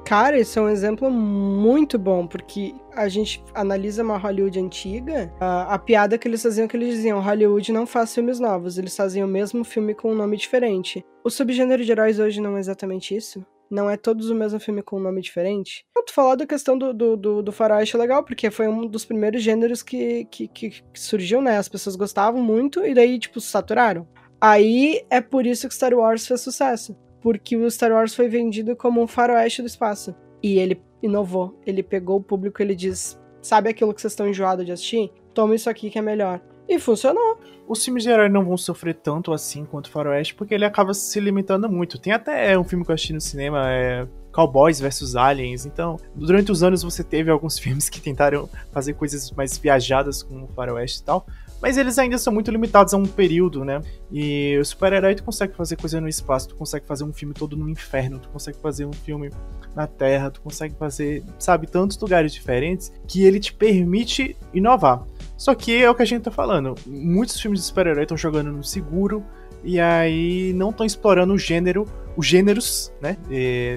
Cara, isso é um exemplo muito bom, porque a gente analisa uma Hollywood antiga, a, a, piada que eles faziam que eles diziam, Hollywood não faz filmes novos, eles fazem o mesmo filme com um nome diferente. O subgênero de heróis hoje não é exatamente isso? Não é todos o mesmo filme com um nome diferente? Tu falar da questão do, do, do, do legal, porque foi um dos primeiros gêneros que, que, que surgiu, né? As pessoas gostavam muito e daí, tipo, saturaram. Aí é por isso que Star Wars fez sucesso porque o Star Wars foi vendido como um faroeste do espaço. E ele inovou. Ele pegou o público e ele diz: Sabe aquilo que vocês estão enjoados de assistir? Toma isso aqui que é melhor. E funcionou. Os filmes de herói não vão sofrer tanto assim quanto o Faroeste, porque ele acaba se limitando muito. Tem até um filme que eu assisti no cinema, é Cowboys versus Aliens. Então, durante os anos você teve alguns filmes que tentaram fazer coisas mais viajadas com o Faroeste e tal. Mas eles ainda são muito limitados a um período, né? E o super-herói tu consegue fazer coisa no espaço, tu consegue fazer um filme todo no inferno, tu consegue fazer um filme na Terra, tu consegue fazer, sabe, tantos lugares diferentes que ele te permite inovar. Só que é o que a gente tá falando. Muitos filmes de super-herói estão jogando no seguro e aí não estão explorando o gênero, os gêneros, né?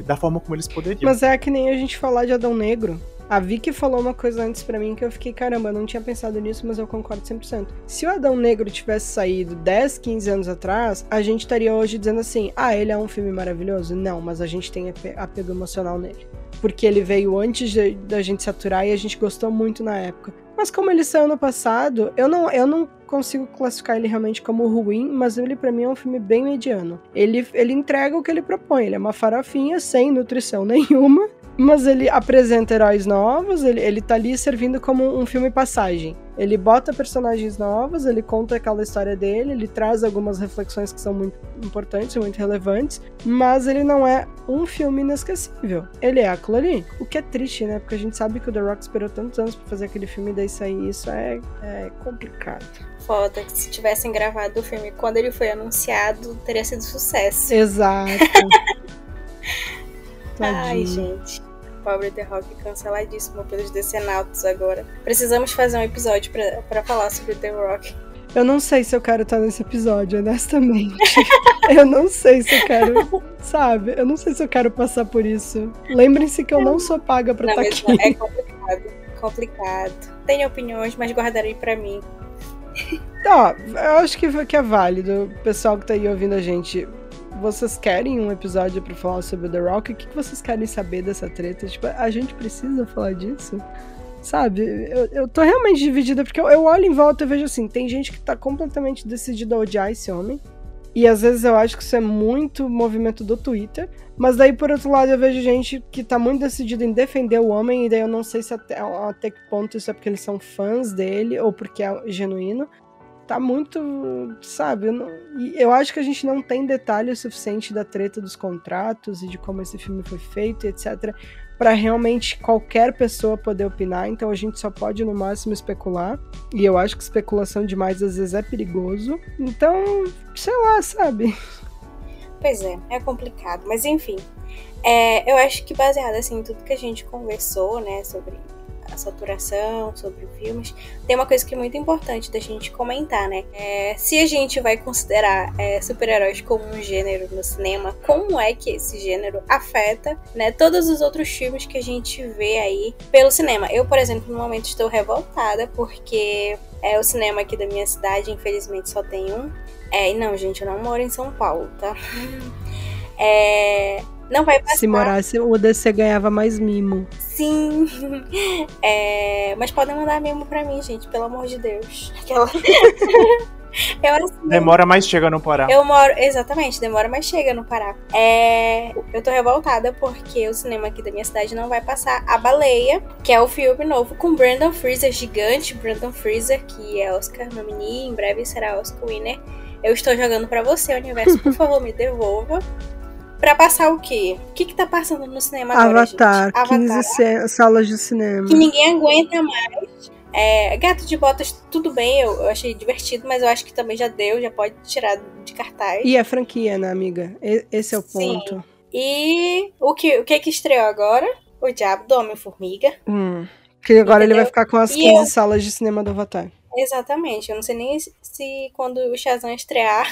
da forma como eles poderiam. Mas é que nem a gente falar de Adão Negro. A Vicky falou uma coisa antes para mim que eu fiquei, caramba, eu não tinha pensado nisso, mas eu concordo 100%. Se o Adão Negro tivesse saído 10, 15 anos atrás, a gente estaria hoje dizendo assim: ah, ele é um filme maravilhoso? Não, mas a gente tem apego emocional nele. Porque ele veio antes da gente saturar e a gente gostou muito na época. Mas como ele saiu no passado, eu não, eu não consigo classificar ele realmente como ruim, mas ele para mim é um filme bem mediano. Ele, ele entrega o que ele propõe, ele é uma farofinha sem nutrição nenhuma, mas ele apresenta heróis novos, ele, ele tá ali servindo como um filme passagem. Ele bota personagens novos, ele conta aquela história dele, ele traz algumas reflexões que são muito importantes, muito relevantes, mas ele não é um filme inesquecível. Ele é aquilo ali. O que é triste, né? Porque a gente sabe que o The Rock esperou tantos anos pra fazer aquele filme e daí sair isso é, é complicado. Foda que se tivessem gravado o filme quando ele foi anunciado, teria sido sucesso. Exato. Ai, gente. Pobre The Rock canceladíssimo pelos decenautas agora. Precisamos fazer um episódio para falar sobre The Rock. Eu não sei se eu quero estar nesse episódio, honestamente. eu não sei se eu quero, sabe? Eu não sei se eu quero passar por isso. Lembrem-se que eu não sou paga pra estar aqui. É complicado, complicado. Tenho opiniões, mas guardarei para mim. Tá, eu acho que, que é válido. O pessoal que tá aí ouvindo a gente vocês querem um episódio para falar sobre The Rock? O que, vocês querem saber dessa treta? Tipo, a gente precisa falar disso? Sabe? Eu, eu tô realmente dividida, porque eu, eu olho em volta e vejo assim: tem gente que tá completamente decidida a odiar esse homem. E às vezes eu acho que isso é muito movimento do Twitter. Mas daí, por outro lado, eu vejo gente que tá muito decidida em defender o homem. E daí eu não sei se até, até que ponto isso é porque eles são fãs dele ou porque é genuíno tá muito, sabe? Eu, não, eu acho que a gente não tem detalhe suficiente da treta dos contratos e de como esse filme foi feito, etc, para realmente qualquer pessoa poder opinar. Então a gente só pode no máximo especular. E eu acho que especulação demais às vezes é perigoso. Então, sei lá, sabe? Pois é, é complicado, mas enfim. É, eu acho que baseado assim em tudo que a gente conversou, né, sobre a saturação, sobre filmes, tem uma coisa que é muito importante da gente comentar, né? É, se a gente vai considerar é, super-heróis como um gênero no cinema, como é que esse gênero afeta, né, todos os outros filmes que a gente vê aí pelo cinema? Eu, por exemplo, no momento estou revoltada porque é o cinema aqui da minha cidade, infelizmente só tem um. É, e não, gente, eu não moro em São Paulo, tá? É, não vai passar. Se morasse, o DC ganhava mais mimo. Sim. É, mas podem mandar mimo pra mim, gente, pelo amor de Deus. Aquela. Eu, assim, demora mais chega no Pará. Eu moro, exatamente, demora mais chega no Pará. É, eu tô revoltada porque o cinema aqui da minha cidade não vai passar A Baleia, que é o filme novo com Brandon Fraser, gigante Brandon Fraser, que é Oscar nominee, em breve será Oscar winner. Eu estou jogando para você, universo, por favor, me devolva. Pra passar o quê? O que que tá passando no cinema Avatar, agora, gente? Avatar, 15 salas de cinema. Que ninguém aguenta mais. É, Gato de Botas, tudo bem, eu, eu, achei divertido, mas eu acho que também já deu, já pode tirar de cartaz. E a franquia, né, amiga? Esse é o Sim. ponto. E o que, o que que estreou agora? O Diabo do Homem-Formiga. Hum. Que agora Entendeu? ele vai ficar com as 15 eu... salas de cinema do Avatar. Exatamente. Eu não sei nem se quando o Shazam estrear.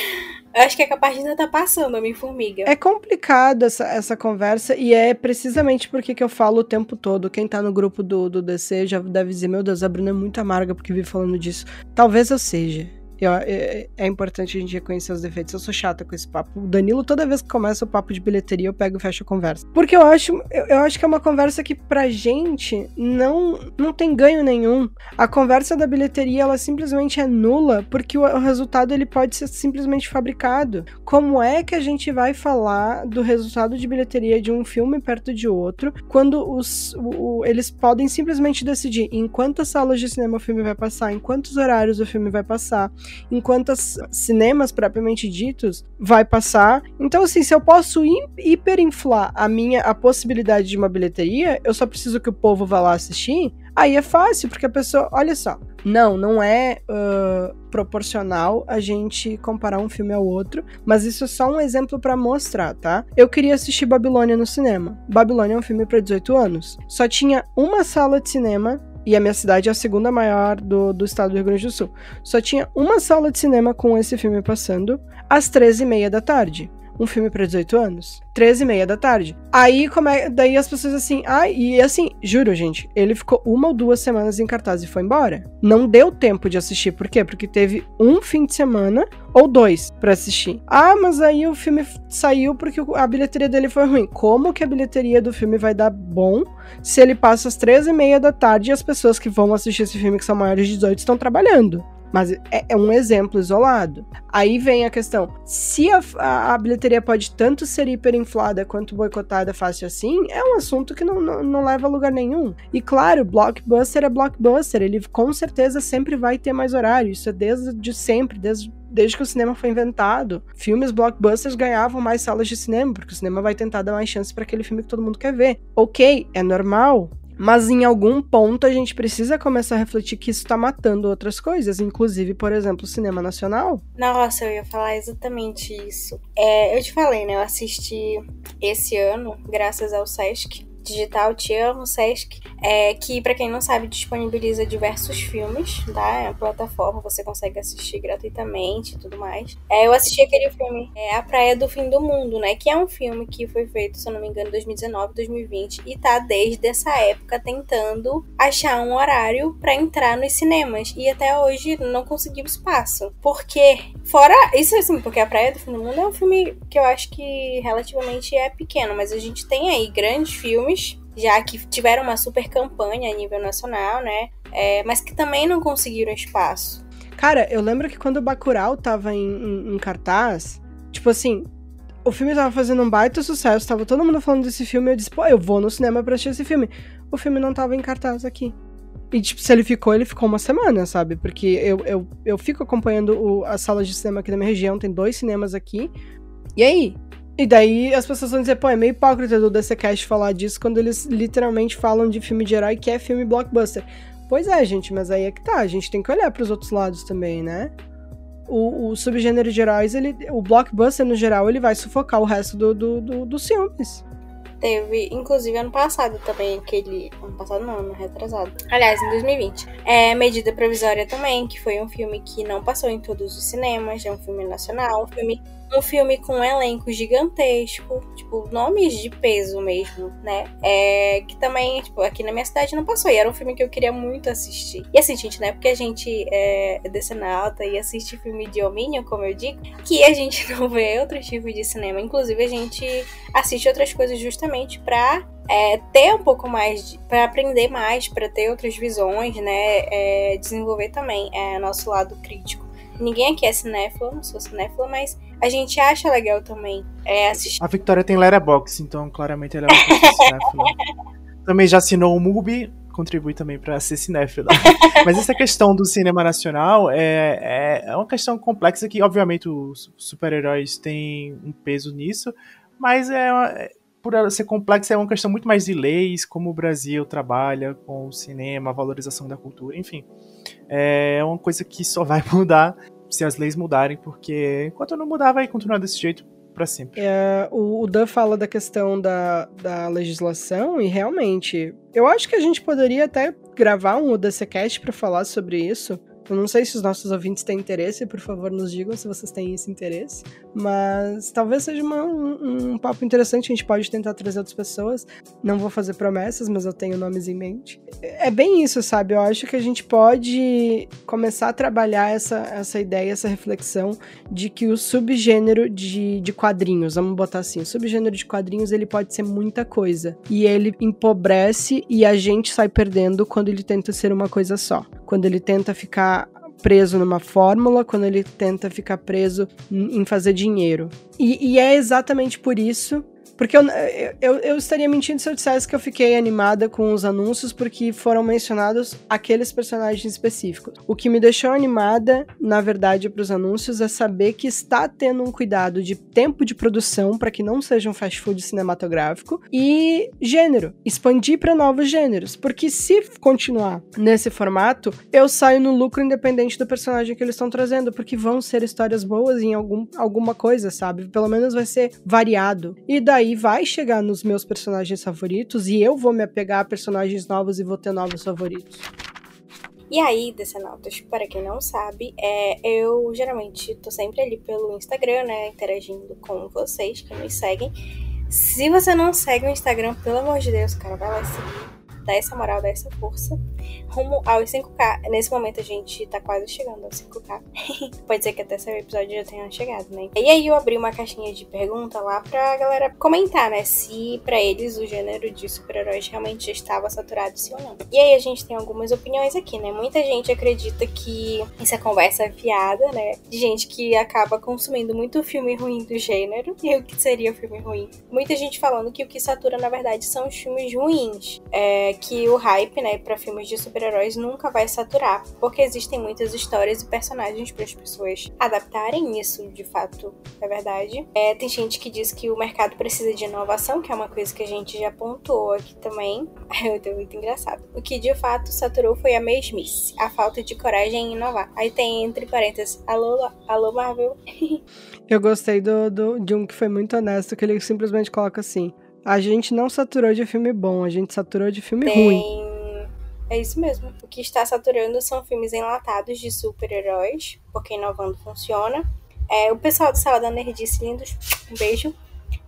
acho que capaz de ainda tá passando Homem-Formiga. É complicado essa, essa conversa e é precisamente porque que eu falo o tempo todo. Quem tá no grupo do, do DC já deve dizer: Meu Deus, a Bruna é muito amarga porque vive falando disso. Talvez eu seja. É, é, importante a gente reconhecer os defeitos. Eu sou chata com esse papo. O Danilo, toda vez que começa o papo de bilheteria, eu pego e fecho a conversa. Porque eu acho, eu, eu acho que é uma conversa que pra gente não, não tem ganho nenhum. A conversa da bilheteria, ela simplesmente é nula, porque o, o resultado ele pode ser simplesmente fabricado. Como é que a gente vai falar do resultado de bilheteria de um filme perto de outro, quando os, o, o, eles podem simplesmente decidir em quantas salas de cinema o filme vai passar, em quantos horários o filme vai passar, em quantos cinemas propriamente ditos vai passar. Então, assim, se eu posso hiperinflar a minha a possibilidade de uma bilheteria, eu só preciso que o povo vá lá assistir. Aí é fácil, porque a pessoa, olha só, não, não é uh, proporcional a gente comparar um filme ao outro, mas isso é só um exemplo para mostrar, tá? Eu queria assistir Babilônia no cinema. Babilônia é um filme para 18 anos. Só tinha uma sala de cinema e a minha cidade é a segunda maior do, do estado do Rio Grande do Sul. Só tinha uma sala de cinema com esse filme passando às 13h30 da tarde. Um filme para 18 anos. 13 e meia da tarde. Aí, como é, daí as pessoas assim, ah, e assim, juro, gente, ele ficou uma ou duas semanas em cartaz e foi embora. Não deu tempo de assistir, por quê? Porque teve um fim de semana ou dois para assistir. Ah, mas aí o filme saiu porque a bilheteria dele foi ruim. Como que a bilheteria do filme vai dar bom se ele passa às 13 e meia da tarde e as pessoas que vão assistir esse filme, que são maiores de 18, estão trabalhando? Mas é, é, um exemplo isolado. Aí vem a questão: se a, a, a, bilheteria pode tanto ser hiperinflada quanto boicotada fácil assim, é um assunto que não, não, não, leva a lugar nenhum. E claro, blockbuster é blockbuster, ele com certeza sempre vai ter mais horário. Isso é desde de sempre, desde desde que o cinema foi inventado. Filmes blockbusters ganhavam mais salas de cinema, porque o cinema vai tentar dar mais chance para aquele filme que todo mundo quer ver. Ok, é normal, mas em algum ponto a gente precisa começar a refletir que isso tá matando outras coisas, inclusive, por exemplo, o cinema nacional. Nossa, eu ia falar exatamente isso. É, eu te falei, né? Eu assisti esse ano, graças ao Sesc, digital Te Amo Sesc, é, que para quem não sabe disponibiliza diversos filmes, tá? É uma plataforma, você consegue assistir gratuitamente e tudo mais. É, eu assisti aquele filme é, A Praia do Fim do Mundo, né? Que é um filme que foi feito, se eu não me engano, em 2019, 2020 e tá desde essa época tentando achar um horário para entrar nos cinemas e até hoje não conseguiu espaço. Porque fora isso assim, porque A Praia do Fim do Mundo é um filme que eu acho que relativamente é pequeno, mas a gente tem aí grandes filmes já que tiveram uma super campanha a nível nacional, né? É, mas que também não conseguiram espaço. Cara, eu lembro que quando o Bacurau tava em, em, em cartaz, tipo assim, o filme tava fazendo um baita sucesso, tava todo mundo falando desse filme, eu disse, pô, eu vou no cinema pra assistir esse filme. O filme não tava em cartaz aqui. E, tipo, se ele ficou, ele ficou uma semana, sabe? Porque eu, eu, eu fico acompanhando o, as salas de cinema aqui na minha região, tem dois cinemas aqui. E aí? E daí as pessoas vão dizer, pô, é meio hipócrita do DCCast falar disso quando eles literalmente falam de filme de herói que é filme blockbuster. Pois é, gente, mas aí é que tá, a gente tem que olhar para os outros lados também, né? O, o, subgênero de heróis, ele, o blockbuster no geral, ele vai sufocar o resto do, do, do, dos filmes. Teve, inclusive, ano passado também, aquele. Ano passado não, ano retrasado. Aliás, em 2020. É Medida Provisória também, que foi um filme que não passou em todos os cinemas, é um filme nacional, um filme um filme com um elenco gigantesco, tipo, nomes de peso mesmo, né? É, que também, tipo, aqui na minha cidade não passou. E era um filme que eu queria muito assistir. E assim, gente, não é porque a gente é decenalta e assiste filme de homínio, como eu digo, que a gente não vê outro tipo de cinema. Inclusive, a gente assiste outras coisas justamente pra é, ter um pouco mais, para aprender mais, para ter outras visões, né? É, desenvolver também é, nosso lado crítico. Ninguém aqui é cinéfilo, não sou cinéfilo, mas a gente acha legal também é, assistir. A Victoria tem Letterboxd, então claramente ela é uma cinéfila. também já assinou o MUBI, contribui também para ser cinéfila. Mas essa questão do cinema nacional é, é, é uma questão complexa que, obviamente, os super-heróis têm um peso nisso, mas é, por ela ser complexa, é uma questão muito mais de leis, como o Brasil trabalha com o cinema, a valorização da cultura, enfim. É uma coisa que só vai mudar se as leis mudarem, porque enquanto não mudar, vai continuar desse jeito para sempre. É, o, o Dan fala da questão da, da legislação e realmente, eu acho que a gente poderia até gravar um UDCcast para falar sobre isso, eu não sei se os nossos ouvintes têm interesse, por favor, nos digam se vocês têm esse interesse. Mas talvez seja uma, um, um, papo interessante, a gente pode tentar trazer outras pessoas. Não vou fazer promessas, mas eu tenho nomes em mente. É bem isso, sabe? Eu acho que a gente pode começar a trabalhar essa, essa ideia, essa reflexão de que o subgênero de, de quadrinhos, vamos botar assim, o subgênero de quadrinhos ele pode ser muita coisa. E ele empobrece e a gente sai perdendo quando ele tenta ser uma coisa só. Quando ele tenta ficar preso numa fórmula, quando ele tenta ficar preso em fazer dinheiro. E, e é exatamente por isso porque eu, eu, eu, estaria mentindo se eu dissesse que eu fiquei animada com os anúncios porque foram mencionados aqueles personagens específicos. O que me deixou animada, na verdade, para os anúncios é saber que está tendo um cuidado de tempo de produção para que não seja um fast food cinematográfico e gênero, expandir para novos gêneros. Porque se continuar nesse formato, eu saio no lucro independente do personagem que eles estão trazendo, porque vão ser histórias boas em algum, alguma coisa, sabe? Pelo menos vai ser variado. E daí vai chegar nos meus personagens favoritos e eu vou me apegar a personagens novos e vou ter novos favoritos. E aí, Decenautas, para quem não sabe, é, eu geralmente tô sempre ali pelo Instagram, né, interagindo com vocês que nos seguem. Se você não segue o Instagram, pelo amor de Deus, cara, vai lá seguir dá essa moral, dá essa força. Rumo aos 5K. Nesse momento a gente tá quase chegando aos 5K. Pode ser que até esse episódio já tenha chegado, né? E aí eu abri uma caixinha de pergunta lá pra galera comentar, né? Se para eles o gênero de super-heróis realmente já estava saturado, sim ou não. E aí a gente tem algumas opiniões aqui, né? Muita gente acredita que é conversa fiada, né? De gente que acaba consumindo muito filme ruim do gênero. E o que seria filme ruim? Muita gente falando que o que satura, na verdade, são os filmes ruins. É, que o hype, né, para filmes de super-heróis nunca vai saturar, porque existem muitas histórias e personagens para as pessoas adaptarem isso, de fato, é verdade. É, tem gente que diz que o mercado precisa de inovação, que é uma coisa que a gente já apontou aqui também. Eu muito engraçado. O que de fato saturou foi a mesmice, a falta de coragem em inovar. Aí tem entre parênteses, alô, alô Marvel. Eu gostei do, do, de um que foi muito honesto, que ele simplesmente coloca assim: a gente não saturou de filme bom, a gente saturou de filme Tem... ruim. É isso mesmo. O que está saturando são filmes enlatados de super-heróis, porque inovando funciona. É, o pessoal do Sala da Nerdice, lindos, um beijo.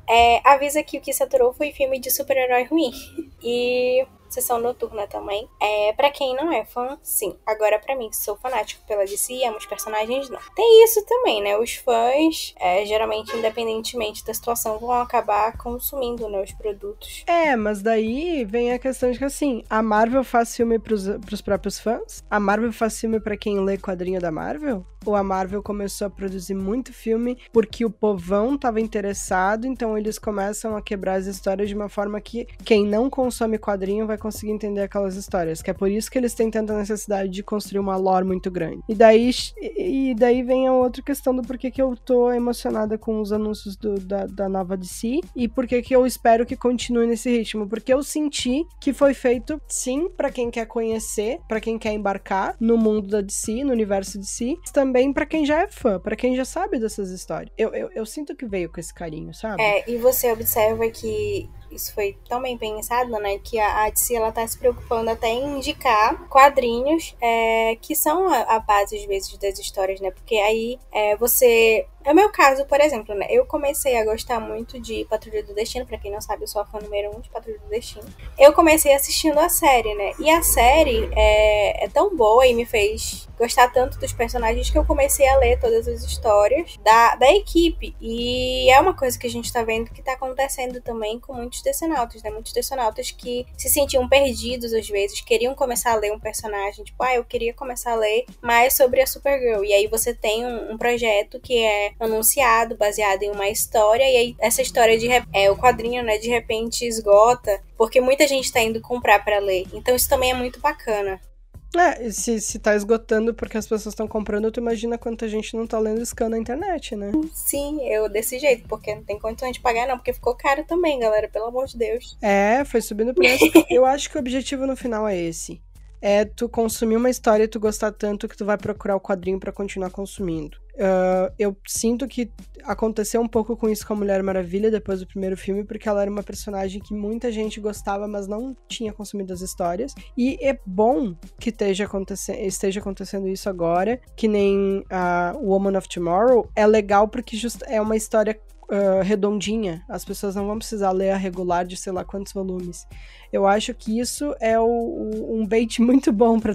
É, avisa que o que saturou foi filme de super-herói ruim. E sessão noturna também. É, para quem não é fã, sim. Agora, para mim, que sou fanático pela DC amo os personagens, não. Tem isso também, né? Os fãs, é, geralmente, independentemente da situação, vão acabar consumindo né, os produtos. É, mas daí vem a questão de que, assim, a Marvel faz filme pros, pros próprios fãs? A Marvel faz filme para quem lê quadrinho da Marvel? Ou a Marvel começou a produzir muito filme porque o povão tava interessado, então eles começam a quebrar as histórias de uma forma que quem não consome quadrinho vai conseguir entender aquelas histórias, que é por isso que eles têm tanta necessidade de construir uma lore muito grande. E daí, e daí vem a outra questão do porquê que eu tô emocionada com os anúncios do, da, da nova DC e porquê que eu espero que continue nesse ritmo, porque eu senti que foi feito, sim, para quem quer conhecer, para quem quer embarcar no mundo da DC, no universo DC, também para quem já é fã, para quem já sabe dessas histórias. Eu, eu, eu sinto que veio com esse carinho, sabe? É, e você observa que isso foi tão bem pensado, né? Que a DC ela tá se preocupando até em indicar quadrinhos é, que são a, a, base, às vezes, das histórias, né? Porque aí é, você é o meu caso, por exemplo, né? Eu comecei a gostar muito de Patrulha do Destino. Pra quem não sabe, eu sou a fã número um de Patrulha do Destino. Eu comecei assistindo a série, né? E a série é, é tão boa e me fez gostar tanto dos personagens que eu comecei a ler todas as histórias da, da equipe. E é uma coisa que a gente tá vendo que tá acontecendo também com muitos decenautas, né? Muitos decenautas que se sentiam perdidos às vezes, queriam começar a ler um personagem, tipo, ah, eu queria começar a ler mais sobre a Supergirl. E aí você tem um, um projeto que é anunciado, baseado em uma história, e aí essa história de é, o quadrinho, né, de repente esgota, porque muita gente tá indo comprar para ler. Então isso também é muito bacana. É, se, se tá esgotando porque as pessoas estão comprando, tu imagina quanta gente não tá lendo scan na internet, né? Sim, eu desse jeito, porque não tem condição de pagar, não, porque ficou caro também, galera, pelo amor de Deus. É, foi subindo o preço. eu acho que o objetivo no final é esse. É tu consumir uma história e tu gostar tanto que tu vai procurar o quadrinho para continuar consumindo. Uh, eu sinto que aconteceu um pouco com isso com a Mulher Maravilha depois do primeiro filme, porque ela era uma personagem que muita gente gostava, mas não tinha consumido as histórias. E é bom que esteja, aconte esteja acontecendo isso agora, que nem a uh, Woman of Tomorrow. É legal porque é uma história Uh, redondinha. As pessoas não vão precisar ler a regular de sei lá quantos volumes. Eu acho que isso é o, o, um bait muito bom para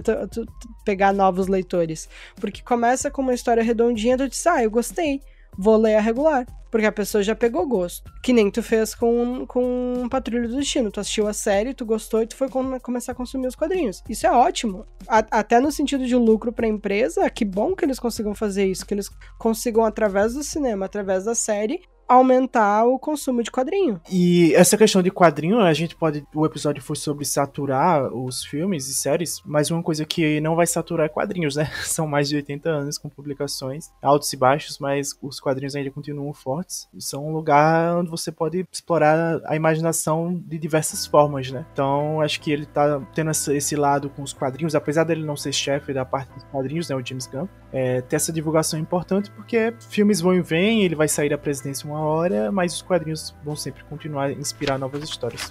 pegar novos leitores. Porque começa com uma história redondinha, tu diz, ah, eu gostei, vou ler a regular. Porque a pessoa já pegou gosto. Que nem tu fez com, com Patrulha do Destino. Tu assistiu a série, tu gostou e tu foi com, começar a consumir os quadrinhos. Isso é ótimo. A, até no sentido de lucro pra empresa, que bom que eles consigam fazer isso. Que eles consigam, através do cinema, através da série, aumentar o consumo de quadrinho. E essa questão de quadrinho, a gente pode. O episódio foi sobre saturar os filmes e séries, mas uma coisa que não vai saturar é quadrinhos, né? São mais de 80 anos com publicações, altos e baixos, mas os quadrinhos ainda continuam fortes. São um lugar onde você pode explorar a imaginação de diversas formas, né? Então, acho que ele tá tendo esse lado com os quadrinhos, apesar dele não ser chefe da parte dos quadrinhos, né? O James Gunn. É, ter essa divulgação importante porque filmes vão e vêm, ele vai sair da presidência uma hora, mas os quadrinhos vão sempre continuar a inspirar novas histórias.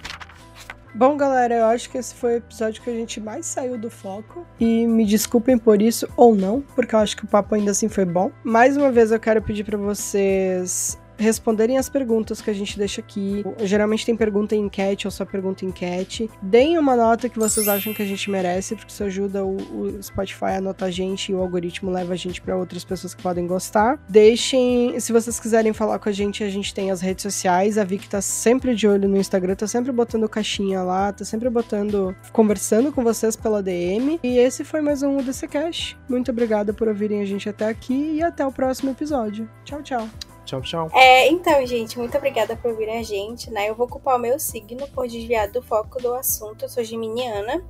Bom, galera, eu acho que esse foi o episódio que a gente mais saiu do foco. E me desculpem por isso ou não, porque eu acho que o papo ainda assim foi bom. Mais uma vez eu quero pedir para vocês responderem as perguntas que a gente deixa aqui. Geralmente tem pergunta em enquete ou só pergunta em enquete. Deem uma nota que vocês acham que a gente merece, porque isso ajuda o, o Spotify a anotar a gente e o algoritmo leva a gente para outras pessoas que podem gostar. Deixem, se vocês quiserem falar com a gente, a gente tem as redes sociais. A Vicky tá sempre de olho no Instagram, tá sempre botando caixinha lá, tá sempre botando, conversando com vocês pela DM. E esse foi mais um DC Cash. Muito obrigada por ouvirem a gente até aqui e até o próximo episódio. Tchau, tchau. Tchau, tchau. É, então, gente, muito obrigada por ouvir a gente, né? Eu vou ocupar o meu signo por desviar do foco do assunto. Eu sou geminiana.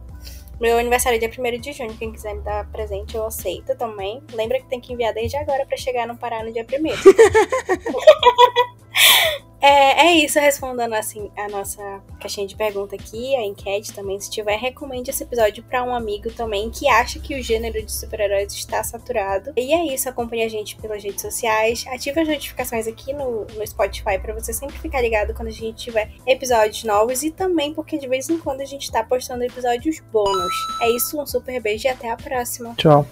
Meu aniversário é dia 1 de junho. Quem quiser me dar presente, eu aceito também. Lembra que tem que enviar desde agora para chegar no Pará no dia 1 É, é isso, respondendo assim a nossa caixinha de pergunta aqui, a enquete também. Se tiver, recomende esse episódio para um amigo também que acha que o gênero de super-heróis está saturado. E é isso, acompanhe a gente pelas redes sociais, ative as notificações aqui no, no Spotify para você sempre ficar ligado quando a gente tiver episódios novos e também porque de vez em quando a gente está postando episódios bônus. É isso, um super beijo e até a próxima. Tchau.